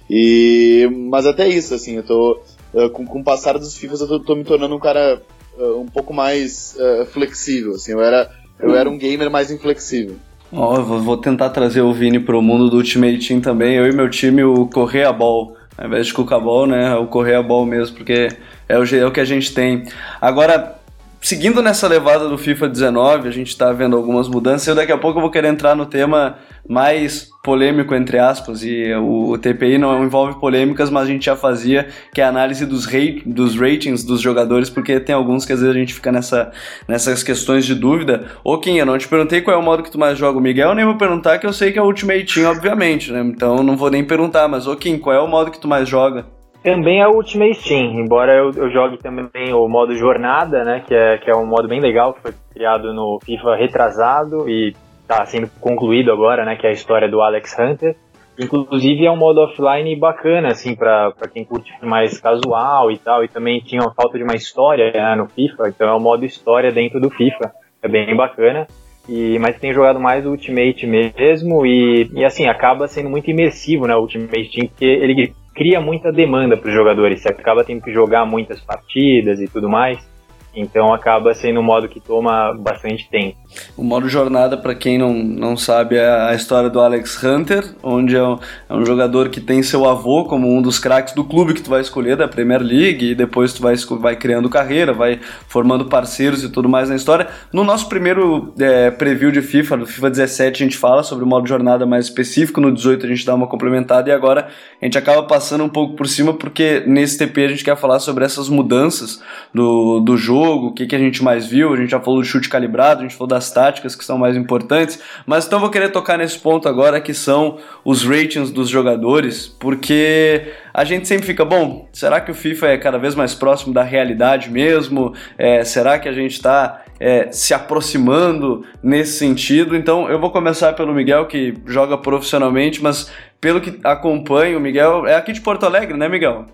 E, mas até isso, assim, eu tô. Uh, com, com o passar dos FIFAs eu tô, tô me tornando um cara uh, um pouco mais uh, flexível, assim, eu era, eu era um gamer mais inflexível. Oh, vou tentar trazer o Vini pro mundo do Ultimate Team também, eu e meu time, o Correia Ball. Ao invés de Cuca Ball, né, o Correia Ball mesmo, porque é o, é o que a gente tem. Agora, seguindo nessa levada do FIFA 19, a gente está vendo algumas mudanças. Eu daqui a pouco vou querer entrar no tema mais polêmico, entre aspas, e o, o, TPI não envolve polêmicas, mas a gente já fazia, que é a análise dos, dos ratings dos jogadores, porque tem alguns que às vezes a gente fica nessa, nessas questões de dúvida. Ô Kim, eu não te perguntei qual é o modo que tu mais joga o Miguel, nem vou perguntar, que eu sei que é o Ultimate Team, obviamente, né? Então não vou nem perguntar, mas ô Kim, qual é o modo que tu mais joga? Também é o Ultimate Team, embora eu, eu jogue também o modo Jornada, né, que é, que é um modo bem legal, que foi criado no FIFA retrasado e está sendo concluído agora, né, que é a história do Alex Hunter. Inclusive é um modo offline bacana, assim, para quem curte mais casual e tal, e também tinha uma falta de uma história né, no FIFA, então é um modo história dentro do FIFA, é bem bacana. E, mas tem jogado mais o Ultimate mesmo e, e assim, acaba sendo muito imersivo, né, o Ultimate Team, porque ele cria muita demanda para os jogadores. Você acaba tendo que jogar muitas partidas e tudo mais. Então acaba sendo um modo que toma bastante tempo. O modo jornada, para quem não, não sabe, é a história do Alex Hunter, onde é um, é um jogador que tem seu avô como um dos craques do clube que tu vai escolher da Premier League e depois tu vai, vai criando carreira, vai formando parceiros e tudo mais na história. No nosso primeiro é, preview de FIFA, no FIFA 17, a gente fala sobre o modo jornada mais específico, no 18 a gente dá uma complementada e agora a gente acaba passando um pouco por cima porque nesse TP a gente quer falar sobre essas mudanças do, do jogo, o que, que a gente mais viu, a gente já falou do chute calibrado, a gente falou das táticas que são mais importantes, mas então vou querer tocar nesse ponto agora que são os ratings dos jogadores, porque a gente sempre fica, bom, será que o FIFA é cada vez mais próximo da realidade mesmo? É, será que a gente está é, se aproximando nesse sentido? Então eu vou começar pelo Miguel, que joga profissionalmente, mas pelo que acompanho, o Miguel é aqui de Porto Alegre, né, Miguel?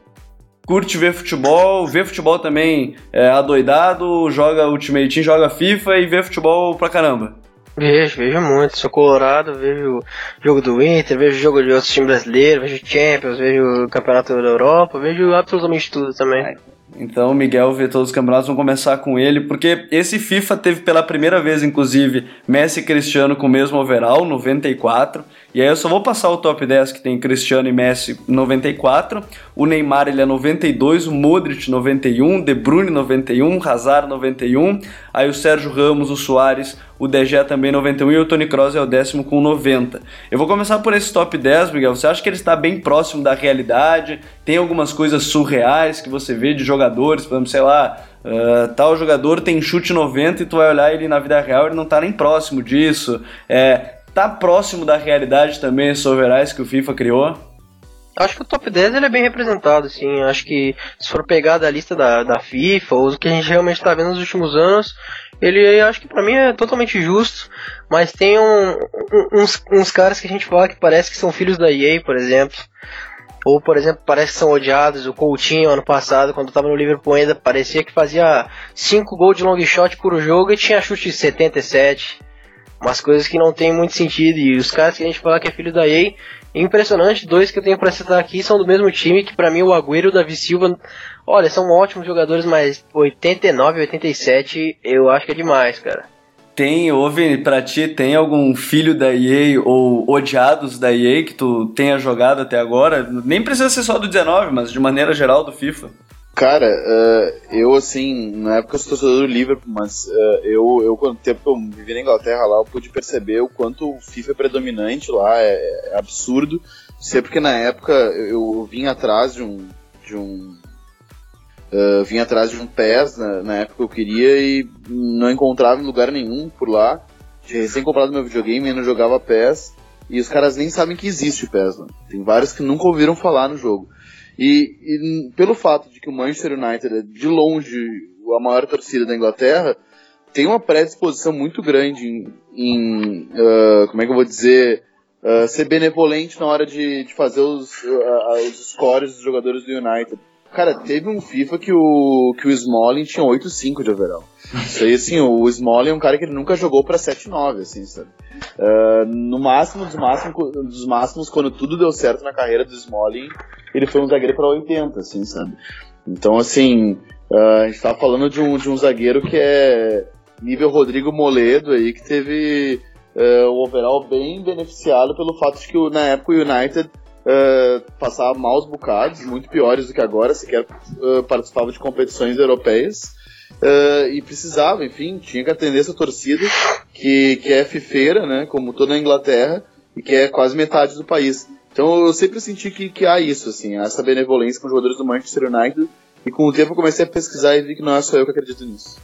Curte ver futebol, vê futebol também é, adoidado, joga Ultimate Team, joga FIFA e vê futebol pra caramba. Vejo, vejo muito. Sou colorado, vejo jogo do Inter, vejo jogo de outros times brasileiros, vejo Champions, vejo Campeonato da Europa, vejo absolutamente tudo também. Então, Miguel vê todos os campeonatos, vamos começar com ele, porque esse FIFA teve pela primeira vez, inclusive, Messi e Cristiano com o mesmo overall, 94. E aí eu só vou passar o top 10 que tem Cristiano e Messi 94. O Neymar ele é 92, o Modric 91, De Bruyne 91, Hazard 91. Aí o Sérgio Ramos, o Soares, o DG também 91 e o Tony Kroos é o décimo com 90. Eu vou começar por esse top 10, Miguel. Você acha que ele está bem próximo da realidade? Tem algumas coisas surreais que você vê de jogadores, por exemplo, sei lá, uh, tal jogador tem chute 90 e tu vai olhar ele na vida real, ele não está nem próximo disso. É, tá próximo da realidade também esses overalls que o FIFA criou? Acho que o top 10 ele é bem representado, sim. Acho que se for pegar da lista da, da FIFA, ou o que a gente realmente está vendo nos últimos anos, ele acho que para mim é totalmente justo. Mas tem um, uns, uns caras que a gente fala que parece que são filhos da EA, por exemplo. Ou, por exemplo, parece que são odiados. O Coutinho, ano passado, quando estava no Liverpool ainda, parecia que fazia 5 gols de long shot por jogo e tinha chute de 77. Umas coisas que não tem muito sentido. E os caras que a gente fala que é filho da EA, Impressionante, dois que eu tenho para citar aqui são do mesmo time, que para mim o Agüero e o Davi Silva, olha, são ótimos jogadores, mas 89, 87 eu acho que é demais, cara. Tem, ouve, pra ti, tem algum filho da EA ou odiados da EA que tu tenha jogado até agora? Nem precisa ser só do 19, mas de maneira geral do FIFA. Cara, uh, eu assim, na época eu sou torcedor do Liverpool, mas uh, eu, eu, quanto tempo que eu vivi na Inglaterra lá, eu pude perceber o quanto o FIFA é predominante lá, é, é absurdo. Sempre que na época eu vim atrás de um. De um uh, vim atrás de um PES na, na época que eu queria e não encontrava em lugar nenhum por lá. Tinha recém comprado meu videogame e não jogava PES. E os caras nem sabem que existe PES lá. Tem vários que nunca ouviram falar no jogo. E, e, pelo fato de que o Manchester United é de longe a maior torcida da Inglaterra, tem uma predisposição muito grande em, em uh, como é que eu vou dizer, uh, ser benevolente na hora de, de fazer os, uh, os scores dos jogadores do United. Cara, teve um FIFA que o, que o Smalling tinha 8-5 de overall. Isso aí, assim, o Smalling é um cara que ele nunca jogou pra 7-9, assim, sabe? Uh, no máximo dos, máximos, dos máximos, quando tudo deu certo na carreira do Smalling, ele foi um zagueiro para 80, assim, sabe? Então, assim, uh, a gente tá falando de um, de um zagueiro que é nível Rodrigo Moledo aí, que teve uh, o overall bem beneficiado pelo fato de que na época o United uh, passava maus bocados, muito piores do que agora, sequer uh, participava de competições europeias. Uh, e precisava, enfim, tinha que atender essa torcida que, que é fifeira, né, como toda a Inglaterra, e que é quase metade do país. Então eu sempre senti que, que há isso, assim, essa benevolência com os jogadores do Manchester United, e com o tempo eu comecei a pesquisar e vi que não é só eu que acredito nisso.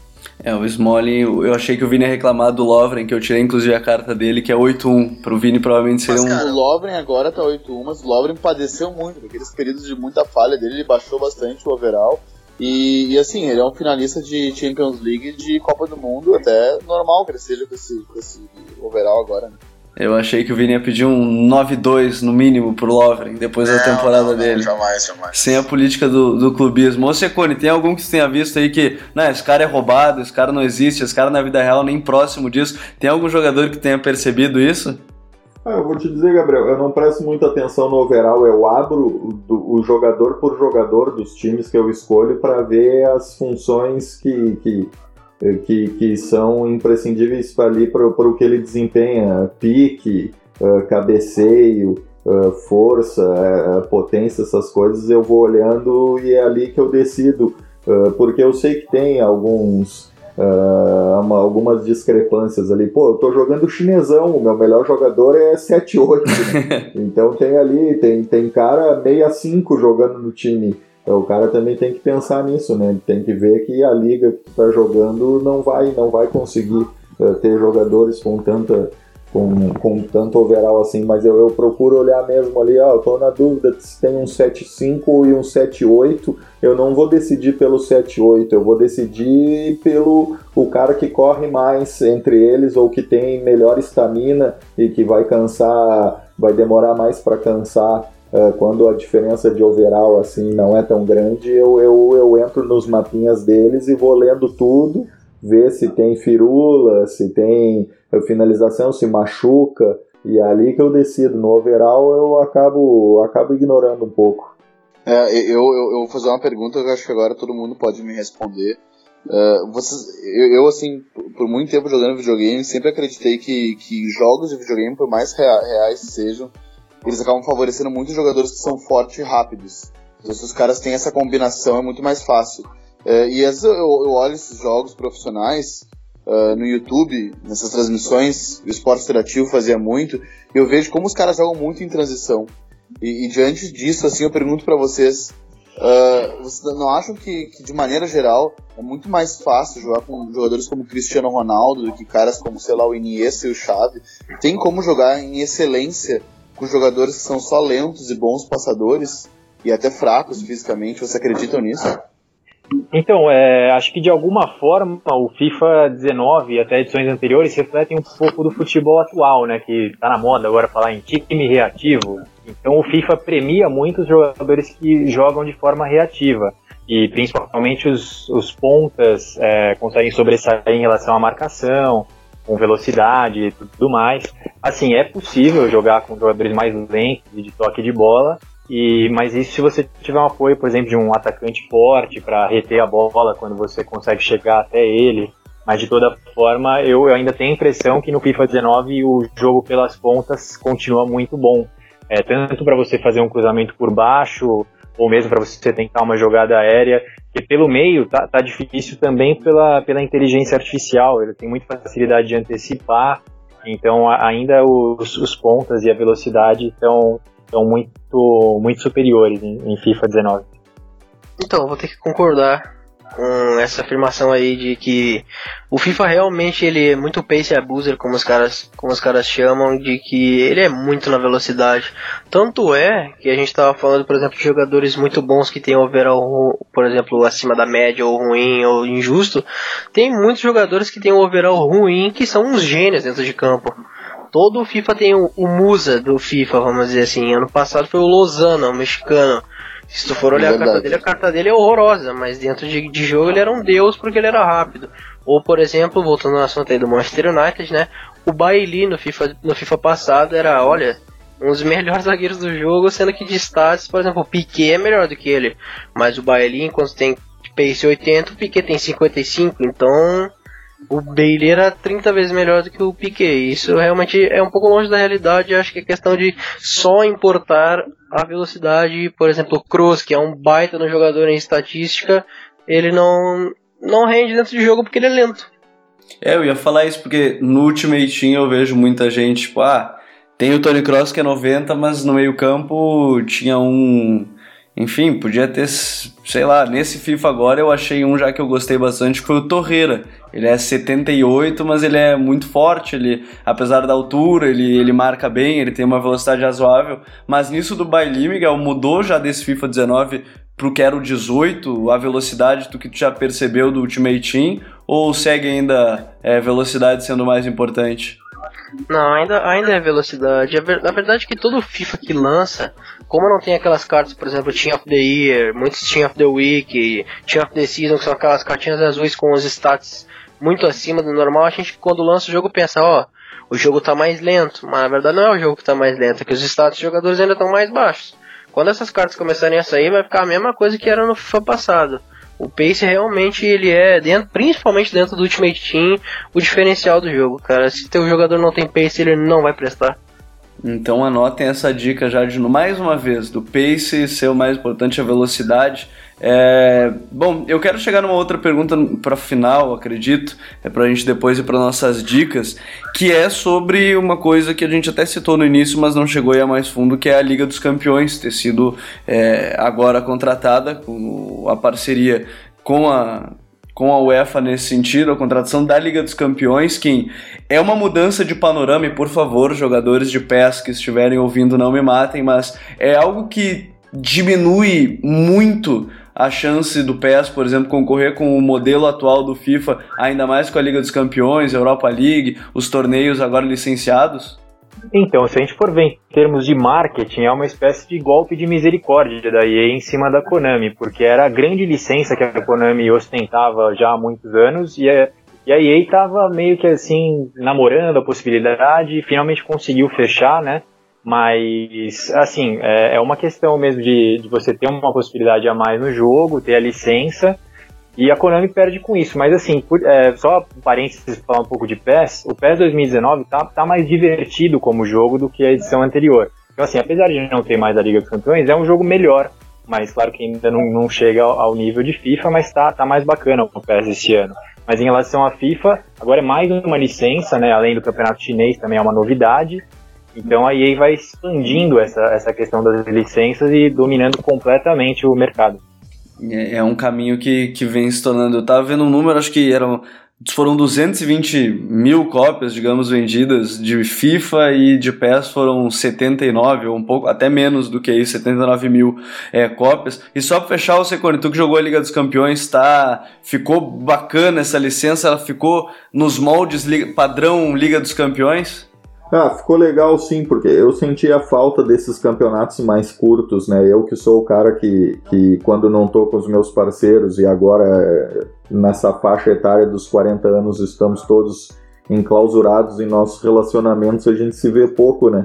É, o Smalling, eu achei que o Vini ia reclamar do Lovren, que eu tirei inclusive a carta dele, que é 8-1. Pro Vini provavelmente seria mas, um. Cara, o Lovren agora tá 8-1, mas o Lovren padeceu muito, naqueles períodos de muita falha dele, ele baixou bastante o overall. E, e, assim, ele é um finalista de Champions League de Copa do Mundo, até normal que ele seja com esse, com esse overall agora, né? Eu achei que o Vini ia pedir um 9-2 no mínimo pro Lovren depois não, da temporada não, dele. jamais, jamais. Sem a política do, do clubismo. Ô Secone, tem algum que você tenha visto aí que, não, esse cara é roubado, esse cara não existe, esse cara na vida real nem próximo disso. Tem algum jogador que tenha percebido isso? Ah, eu vou te dizer, Gabriel, eu não presto muita atenção no overall, eu abro o, o jogador por jogador dos times que eu escolho para ver as funções que, que, que, que são imprescindíveis ali para o que ele desempenha, pique, uh, cabeceio, uh, força, potência, essas coisas, eu vou olhando e é ali que eu decido, porque eu sei que tem alguns Uh, uma, algumas discrepâncias ali. Pô, eu tô jogando chinesão, o meu melhor jogador é 7-8. Né? então tem ali, tem, tem cara 65 jogando no time. Então, o cara também tem que pensar nisso, né? Tem que ver que a liga que tu tá jogando não vai, não vai conseguir uh, ter jogadores com tanta com, com tanto overall assim, mas eu, eu procuro olhar mesmo ali, ó, eu tô na dúvida se tem um 7.5 e um 7.8, eu não vou decidir pelo 7.8, eu vou decidir pelo o cara que corre mais entre eles ou que tem melhor estamina e que vai cansar, vai demorar mais para cansar quando a diferença de overall assim não é tão grande, eu, eu, eu entro nos mapinhas deles e vou lendo tudo, ver se tem firula, se tem finalização, se machuca, e é ali que eu decido. No overall eu acabo, acabo ignorando um pouco. É, eu, eu, eu, vou fazer uma pergunta que eu acho que agora todo mundo pode me responder. Uh, vocês, eu, eu, assim, por muito tempo jogando videogame, sempre acreditei que, que jogos de videogame, por mais rea, reais sejam, eles acabam favorecendo muitos jogadores que são fortes e rápidos. Então, se os caras têm essa combinação, é muito mais fácil. Uh, e eu, eu olho esses jogos profissionais uh, no YouTube, nessas transmissões, o esporte interativo fazia muito, e eu vejo como os caras jogam muito em transição. E, e diante disso, assim, eu pergunto para vocês, uh, vocês não acham que, que, de maneira geral, é muito mais fácil jogar com jogadores como Cristiano Ronaldo do que caras como, sei lá, o Iniesta e o Xavi? Tem como jogar em excelência com jogadores que são só lentos e bons passadores? E até fracos fisicamente, vocês acreditam nisso? Então, é, acho que de alguma forma o FIFA 19 e até edições anteriores refletem um pouco do futebol atual, né? Que tá na moda agora falar em time reativo. Então o FIFA premia muito os jogadores que jogam de forma reativa. E principalmente os, os pontas é, conseguem sobressair em relação à marcação, com velocidade e tudo mais. Assim, é possível jogar com jogadores mais lentos e de toque de bola, e, mas isso se você tiver um apoio, por exemplo, de um atacante forte para reter a bola quando você consegue chegar até ele. Mas de toda forma, eu, ainda tenho a impressão que no FIFA 19 o jogo pelas pontas continua muito bom. É, tanto para você fazer um cruzamento por baixo, ou mesmo para você tentar uma jogada aérea, que pelo meio tá, tá difícil também pela, pela inteligência artificial, ele tem muita facilidade de antecipar, então ainda os, os pontas e a velocidade estão muito, muito superiores em, em FIFA 19. Então, vou ter que concordar com essa afirmação aí de que o FIFA realmente ele é muito pace abuser, como os caras, como os caras chamam, de que ele é muito na velocidade. Tanto é que a gente estava falando, por exemplo, de jogadores muito bons que tem overall, por exemplo, acima da média ou ruim ou injusto. Tem muitos jogadores que têm overall ruim que são uns gênios dentro de campo todo o FIFA tem o, o, musa do FIFA, vamos dizer assim. Ano passado foi o Lozano, o mexicano. Se tu for olhar é a carta dele, a carta dele é horrorosa, mas dentro de, de jogo ele era um deus porque ele era rápido. Ou, por exemplo, voltando ao assunto aí do Manchester United, né? O Bailey no FIFA, no FIFA passado era, olha, um dos melhores zagueiros do jogo, sendo que de stats, por exemplo, o Piquet é melhor do que ele. Mas o Bailey, enquanto tem pace 80, o Piquet tem 55, então o Bailey era 30 vezes melhor do que o Piquet. Isso realmente é um pouco longe da realidade. Acho que é questão de só importar a velocidade. Por exemplo, o Kroos, que é um baita no jogador em estatística, ele não, não rende dentro de jogo porque ele é lento. É, eu ia falar isso porque no Ultimate Team eu vejo muita gente, tipo, ah, tem o Tony Cross que é 90, mas no meio campo tinha um enfim, podia ter, sei lá, nesse FIFA agora eu achei um já que eu gostei bastante, que foi o Torreira. Ele é 78, mas ele é muito forte, ele, apesar da altura, ele, ele marca bem, ele tem uma velocidade razoável. Mas nisso do Bailey, Miguel, mudou já desse FIFA 19 pro que era o 18, a velocidade do que tu já percebeu do Ultimate Team, ou segue ainda é, velocidade sendo mais importante? Não, ainda, ainda é velocidade. A verdade é que todo FIFA que lança, como não tem aquelas cartas, por exemplo, Team of the Year, muitos Team of the Week, Team of the Season, que são aquelas cartinhas azuis com os stats muito acima do normal, a gente quando lança o jogo pensa, ó, o jogo tá mais lento. Mas na verdade não é o jogo que tá mais lento, é que os status dos jogadores ainda estão mais baixos. Quando essas cartas começarem a sair, vai ficar a mesma coisa que era no FIFA passado. O pace realmente ele é, dentro, principalmente dentro do Ultimate Team, o diferencial do jogo, cara. Se teu jogador não tem pace, ele não vai prestar. Então anotem essa dica já de mais uma vez, do pace ser o mais importante, a velocidade. É, bom, eu quero chegar numa outra pergunta para final, acredito, é para a gente depois ir para nossas dicas, que é sobre uma coisa que a gente até citou no início, mas não chegou a mais fundo, que é a Liga dos Campeões, ter sido é, agora contratada com a parceria com a com a UEFA nesse sentido, a contratação da Liga dos Campeões, que é uma mudança de panorama, e por favor, jogadores de PES que estiverem ouvindo não me matem, mas é algo que diminui muito a chance do PES, por exemplo, concorrer com o modelo atual do FIFA, ainda mais com a Liga dos Campeões, Europa League, os torneios agora licenciados? Então, se a gente for ver em termos de marketing, é uma espécie de golpe de misericórdia da EA em cima da Konami, porque era a grande licença que a Konami ostentava já há muitos anos e e a EA estava meio que assim, namorando a possibilidade e finalmente conseguiu fechar, né? Mas, assim, é, é uma questão mesmo de, de você ter uma possibilidade a mais no jogo, ter a licença, e a Konami perde com isso. Mas, assim, por, é, só um parênteses falar um pouco de PES, o PES 2019 tá, tá mais divertido como jogo do que a edição anterior. Então, assim, apesar de não ter mais a Liga dos Campeões, é um jogo melhor. Mas, claro que ainda não, não chega ao, ao nível de FIFA, mas tá, tá mais bacana o PES esse ano. Mas em relação à FIFA, agora é mais uma licença, né? Além do campeonato chinês, também é uma novidade. Então a EA vai expandindo essa, essa questão das licenças e dominando completamente o mercado. É, é um caminho que, que vem se tornando. Eu tava vendo um número, acho que eram foram 220 mil cópias, digamos, vendidas de FIFA e de PES foram 79, ou um pouco, até menos do que isso, 79 mil é, cópias. E só para fechar, o Secone, tu que jogou a Liga dos Campeões, tá, ficou bacana essa licença, ela ficou nos moldes padrão Liga dos Campeões? Ah, ficou legal sim, porque eu senti a falta desses campeonatos mais curtos, né? Eu que sou o cara que, que quando não tô com os meus parceiros e agora nessa faixa etária dos 40 anos estamos todos enclausurados em nossos relacionamentos, a gente se vê pouco, né?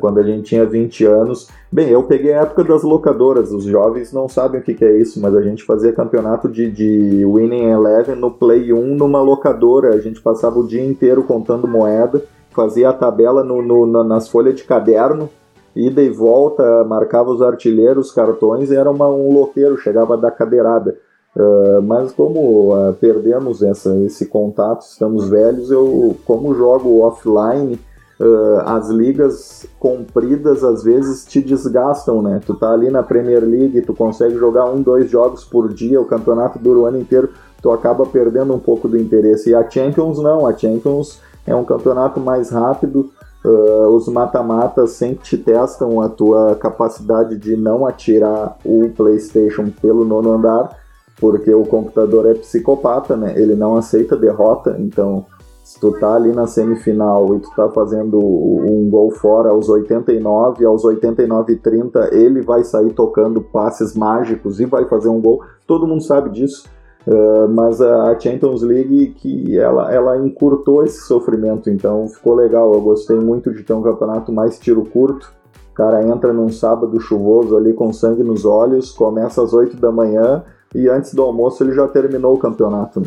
quando a gente tinha 20 anos. Bem, eu peguei a época das locadoras, os jovens não sabem o que, que é isso, mas a gente fazia campeonato de, de Winning Eleven no Play 1 numa locadora, a gente passava o dia inteiro contando moeda fazia a tabela no, no, nas folhas de caderno, ida e volta, marcava os artilheiros, cartões, era uma, um loqueiro, chegava da cadeirada. Uh, mas como uh, perdemos essa, esse contato, estamos velhos, eu como jogo offline, uh, as ligas compridas às vezes te desgastam, né? Tu tá ali na Premier League, tu consegue jogar um, dois jogos por dia, o campeonato dura o ano inteiro, tu acaba perdendo um pouco do interesse. E a Champions não, a Champions é um campeonato mais rápido. Uh, os mata-matas sempre te testam a tua capacidade de não atirar o PlayStation pelo nono andar, porque o computador é psicopata, né? Ele não aceita derrota, então se tu tá ali na semifinal e tu tá fazendo um gol fora aos 89, aos 89 e 30, ele vai sair tocando passes mágicos e vai fazer um gol. Todo mundo sabe disso. Uh, mas a Champions League que ela, ela encurtou esse sofrimento, então ficou legal. Eu gostei muito de ter um campeonato mais tiro curto. O cara entra num sábado chuvoso ali com sangue nos olhos, começa às 8 da manhã e antes do almoço ele já terminou o campeonato. Né?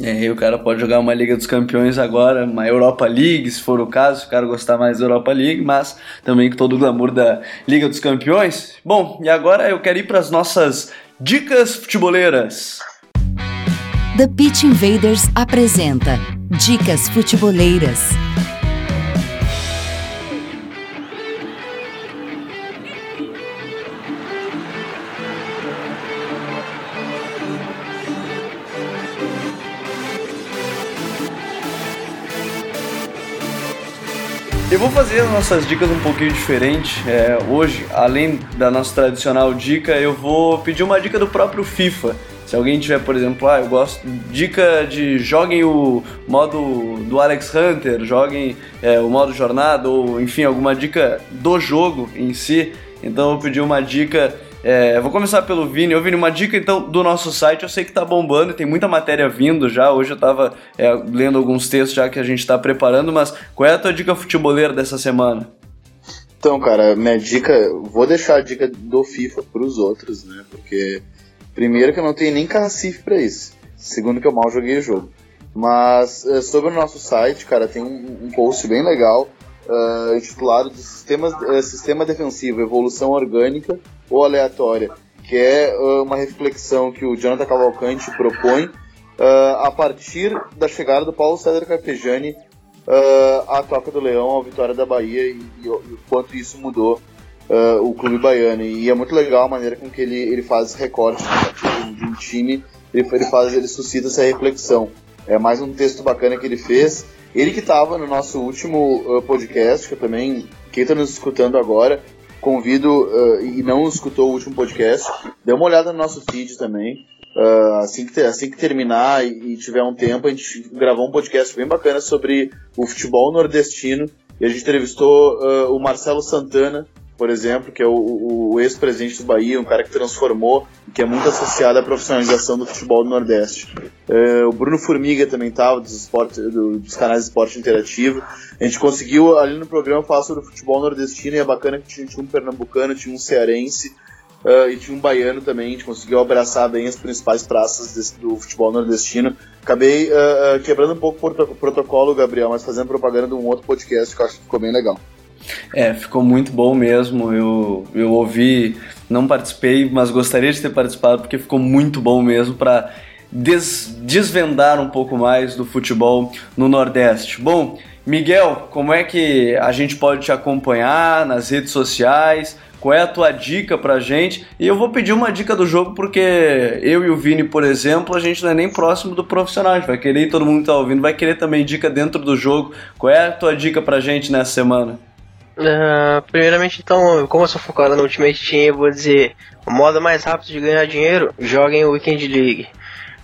É, e o cara pode jogar uma Liga dos Campeões agora, uma Europa League, se for o caso, se o cara gostar mais da Europa League, mas também com todo o glamour da Liga dos Campeões. Bom, e agora eu quero ir para as nossas dicas futeboleiras. The Pitch Invaders apresenta Dicas Futeboleiras. Eu vou fazer as nossas dicas um pouquinho diferente. É, hoje, além da nossa tradicional dica, eu vou pedir uma dica do próprio FIFA. Se alguém tiver, por exemplo, ah, eu gosto, dica de joguem o modo do Alex Hunter, joguem é, o modo jornada, ou enfim, alguma dica do jogo em si. Então eu pedi uma dica É, vou começar pelo Vini. Ô Vini, uma dica então do nosso site, eu sei que tá bombando, tem muita matéria vindo já. Hoje eu tava é, lendo alguns textos já que a gente tá preparando, mas qual é a tua dica futeboleira dessa semana? Então, cara, minha dica, vou deixar a dica do FIFA pros outros, né? Porque primeiro que eu não tenho nem cacife para isso. Segundo que eu mal joguei o jogo. Mas é, sobre o nosso site, cara, tem um, um post bem legal uh, intitulado de Sistemas, uh, Sistema Defensivo, Evolução Orgânica ou Aleatória, que é uh, uma reflexão que o Jonathan Cavalcante propõe a partir da chegada do Paulo César Carpegiani à Toca do Leão, à vitória da Bahia e, e, o quanto isso mudou o clube baiano. E é muito legal a maneira com que ele, ele faz recorte de um time, ele, ele, faz, ele suscita essa reflexão. É mais um texto bacana que ele fez ele que estava no nosso último uh, podcast, que eu também, quem está nos escutando agora, convido uh, e não escutou o último podcast, dê uma olhada no nosso feed também. Uh, assim, que, assim que terminar e, e, tiver um tempo, a gente gravou um podcast bem bacana sobre o futebol nordestino. E a gente entrevistou o Marcelo Santana, por exemplo, que é o, o ex-presidente do Bahia, um cara que transformou e que é muito associado à profissionalização do futebol do Nordeste. É, o Bruno Formiga também estava dos, do, dos canais de esporte interativo. A gente conseguiu ali no programa falar sobre o futebol nordestino e é bacana que tinha, tinha um pernambucano, tinha um cearense uh, e tinha um baiano também. A gente conseguiu abraçar bem as principais praças desse, do futebol nordestino. Acabei uh, quebrando um pouco o protocolo, Gabriel, mas fazendo propaganda de um outro podcast que eu acho que ficou bem legal. É, ficou muito bom mesmo. Eu, eu ouvi, não participei, mas gostaria de ter participado porque ficou muito bom mesmo para des, desvendar um pouco mais do futebol no Nordeste. Bom, Miguel, como é que a gente pode te acompanhar nas redes sociais? Qual é a tua dica pra gente? E eu vou pedir uma dica do jogo porque eu e o Vini, por exemplo, a gente não é nem próximo do profissional. A gente vai querer, todo mundo que tá ouvindo, vai querer também dica dentro do jogo. Qual é a tua dica pra gente nessa semana? Uh, primeiramente, então, como eu sou focado no Ultimate Team, eu vou dizer: o modo mais rápido de ganhar dinheiro, joguem o Weekend League.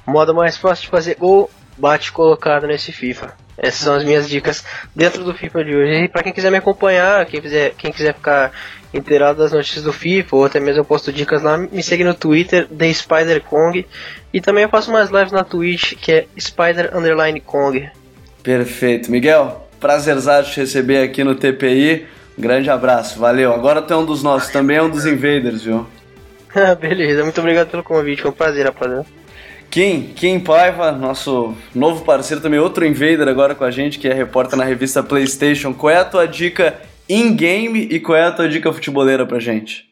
O modo mais fácil de fazer gol, bate colocado nesse FIFA. Essas são as minhas dicas dentro do FIFA de hoje. E para quem quiser me acompanhar, quem quiser, quem quiser ficar inteirado das notícias do FIFA, ou até mesmo eu posto dicas lá, me segue no Twitter, The Spider Kong. E também eu faço mais lives na Twitch, que é Spider Underline Kong. Perfeito. Miguel, prazerzato te receber aqui no TPI. Grande abraço, valeu. Agora tu é um dos nossos, também é um dos invaders, viu? Beleza, muito obrigado pelo convite, foi um prazer, rapaziada. Kim, Kim Paiva, nosso novo parceiro, também outro invader agora com a gente, que é repórter na revista PlayStation. Qual é a tua dica in-game e qual é a tua dica futeboleira pra gente?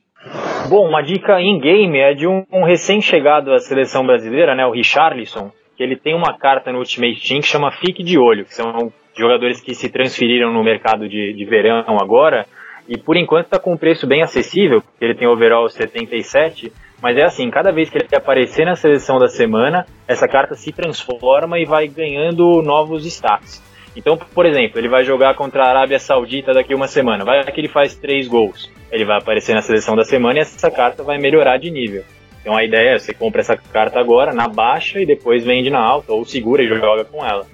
Bom, uma dica in-game é de um, um recém-chegado à seleção brasileira, né, o Richarlison, que ele tem uma carta no Ultimate Team que chama Fique de Olho, que são jogadores que se transferiram no mercado de, de verão agora, e por enquanto está com um preço bem acessível, porque ele tem overall 77, mas é assim, cada vez que ele aparecer na seleção da semana, essa carta se transforma e vai ganhando novos status. Então, por exemplo, ele vai jogar contra a Arábia Saudita daqui uma semana, vai que ele faz três gols, ele vai aparecer na seleção da semana e essa carta vai melhorar de nível. Então a ideia é você compra essa carta agora na baixa e depois vende na alta, ou segura e joga com ela.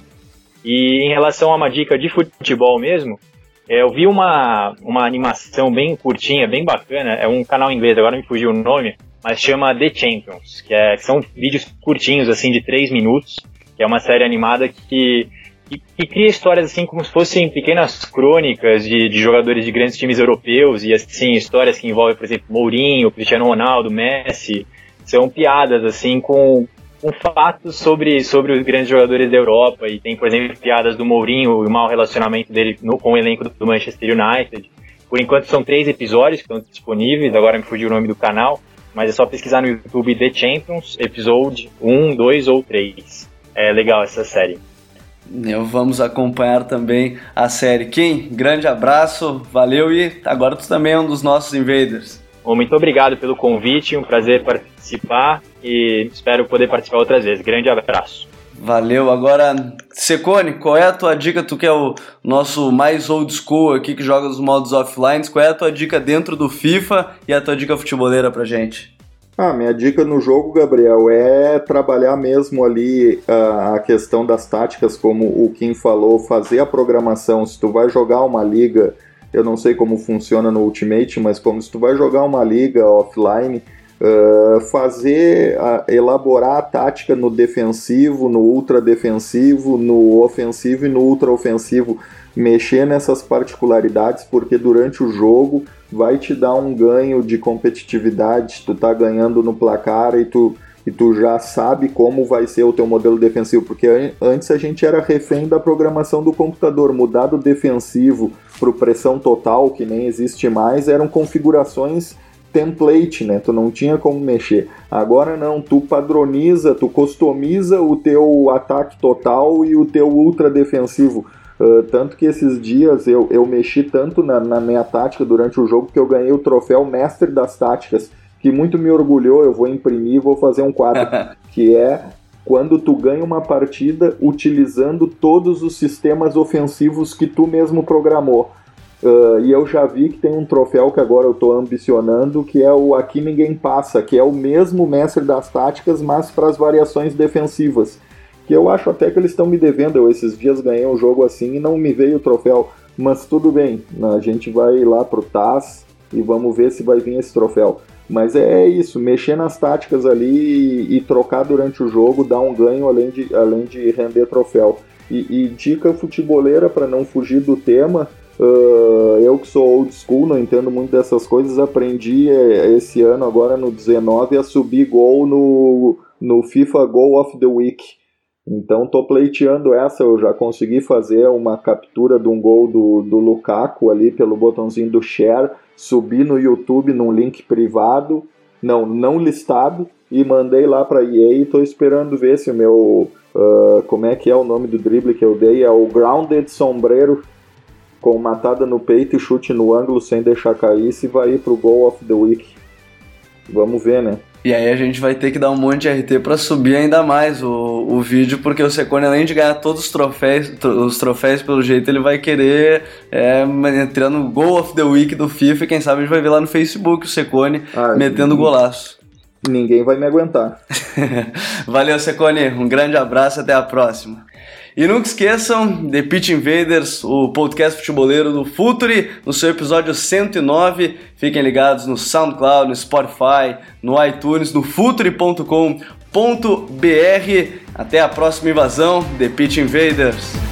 E em relação a uma dica de futebol mesmo, é, eu vi uma, uma animação bem curtinha, bem bacana, é um canal inglês, agora me fugiu o nome, mas chama The Champions, que, é, que são vídeos curtinhos, assim, de 3 minutos, que é uma série animada que, que, que, cria histórias, assim, como se fossem pequenas crônicas de, de jogadores de grandes times europeus, e, assim, histórias que envolvem, por exemplo, Mourinho, Cristiano Ronaldo, Messi, são piadas, assim, com, com fatos sobre, sobre os grandes jogadores da Europa e tem, por exemplo, piadas do Mourinho e o mau relacionamento dele no, com o elenco do Manchester United. Por enquanto são três episódios que estão disponíveis, agora me fugiu o nome do canal, mas é só pesquisar no YouTube The Champions, episódio 1, 2 ou 3. É legal essa série. Vamos acompanhar também a série. Kim, grande abraço, valeu e agora tu também é um dos nossos invaders. Muito obrigado pelo convite, um prazer participar e espero poder participar outras vezes. Grande abraço. Valeu. Agora, Secone, qual é a tua dica? Tu que é o nosso mais old school aqui que joga os modos offline, qual é a tua dica dentro do FIFA e a tua dica futeboleira pra gente? Ah, minha dica no jogo, Gabriel, é trabalhar mesmo ali uh, a questão das táticas, como o Kim falou, fazer a programação. Se tu vai jogar uma liga, eu não sei como funciona no Ultimate, mas como se tu vai jogar uma liga offline, Uh, fazer, uh, elaborar a tática no defensivo, no ultra defensivo, no ofensivo e no ultra ofensivo, mexer nessas particularidades, porque durante o jogo vai te dar um ganho de competitividade, tu tá ganhando no placar e tu, e tu já sabe como vai ser o teu modelo defensivo, porque antes a gente era refém da programação do computador, mudar do defensivo para pressão total, que nem existe mais, eram configurações template, né? Tu não tinha como mexer. Agora não, tu padroniza, tu customiza o teu ataque total e o teu ultra defensivo. Uh, tanto que esses dias eu, eu mexi tanto na, na, minha tática durante o jogo que eu ganhei o troféu Mestre das Táticas, que muito me orgulhou. Eu vou imprimir e vou fazer um quadro, que é quando tu ganha uma partida utilizando todos os sistemas ofensivos que tu mesmo programou. Uh, e eu já vi que tem um troféu que agora eu estou ambicionando, que é o Aqui Ninguém Passa, que é o mesmo mestre das táticas, mas para as variações defensivas. Que eu acho até que eles estão me devendo. Eu esses dias ganhei um jogo assim e não me veio o troféu. Mas tudo bem, a gente vai lá pro TAS e vamos ver se vai vir esse troféu. Mas é isso, mexer nas táticas ali e, e trocar durante o jogo dá um ganho além de, além de render troféu. E, e dica futeboleira para não fugir do tema, Uh, eu que sou old school, não entendo muito dessas coisas, aprendi é, esse ano, agora no 19, a subir gol no, no FIFA Goal of the Week. Então tô pleiteando essa, eu já consegui fazer uma captura de um gol do, do Lukaku ali pelo botãozinho do share, subir no YouTube num link privado, não, não listado, e mandei lá para EA e tô esperando ver se o meu, uh, como é que é o nome do drible que eu dei, é o Grounded Sombreiro com matada no peito e chute no ângulo sem deixar cair, se vai ir pro Goal of the Week. Vamos ver, né? E aí a gente vai ter que dar um monte de RT para subir ainda mais o, o vídeo, porque o Secone, além de ganhar todos os troféus, os troféus pelo jeito, ele vai querer é, entrar no Goal of the Week do FIFA e quem sabe a gente vai ver lá no Facebook o Secone ah, metendo golaço. Ninguém vai me aguentar. Valeu, Secone. Um grande abraço até a próxima. E nunca esqueçam, The Pitch Invaders, o podcast futeboleiro do Futuri, no seu episódio 109. Fiquem ligados no SoundCloud, no Spotify, no iTunes, no futuri.com.br. Até a próxima invasão, The Pitch Invaders.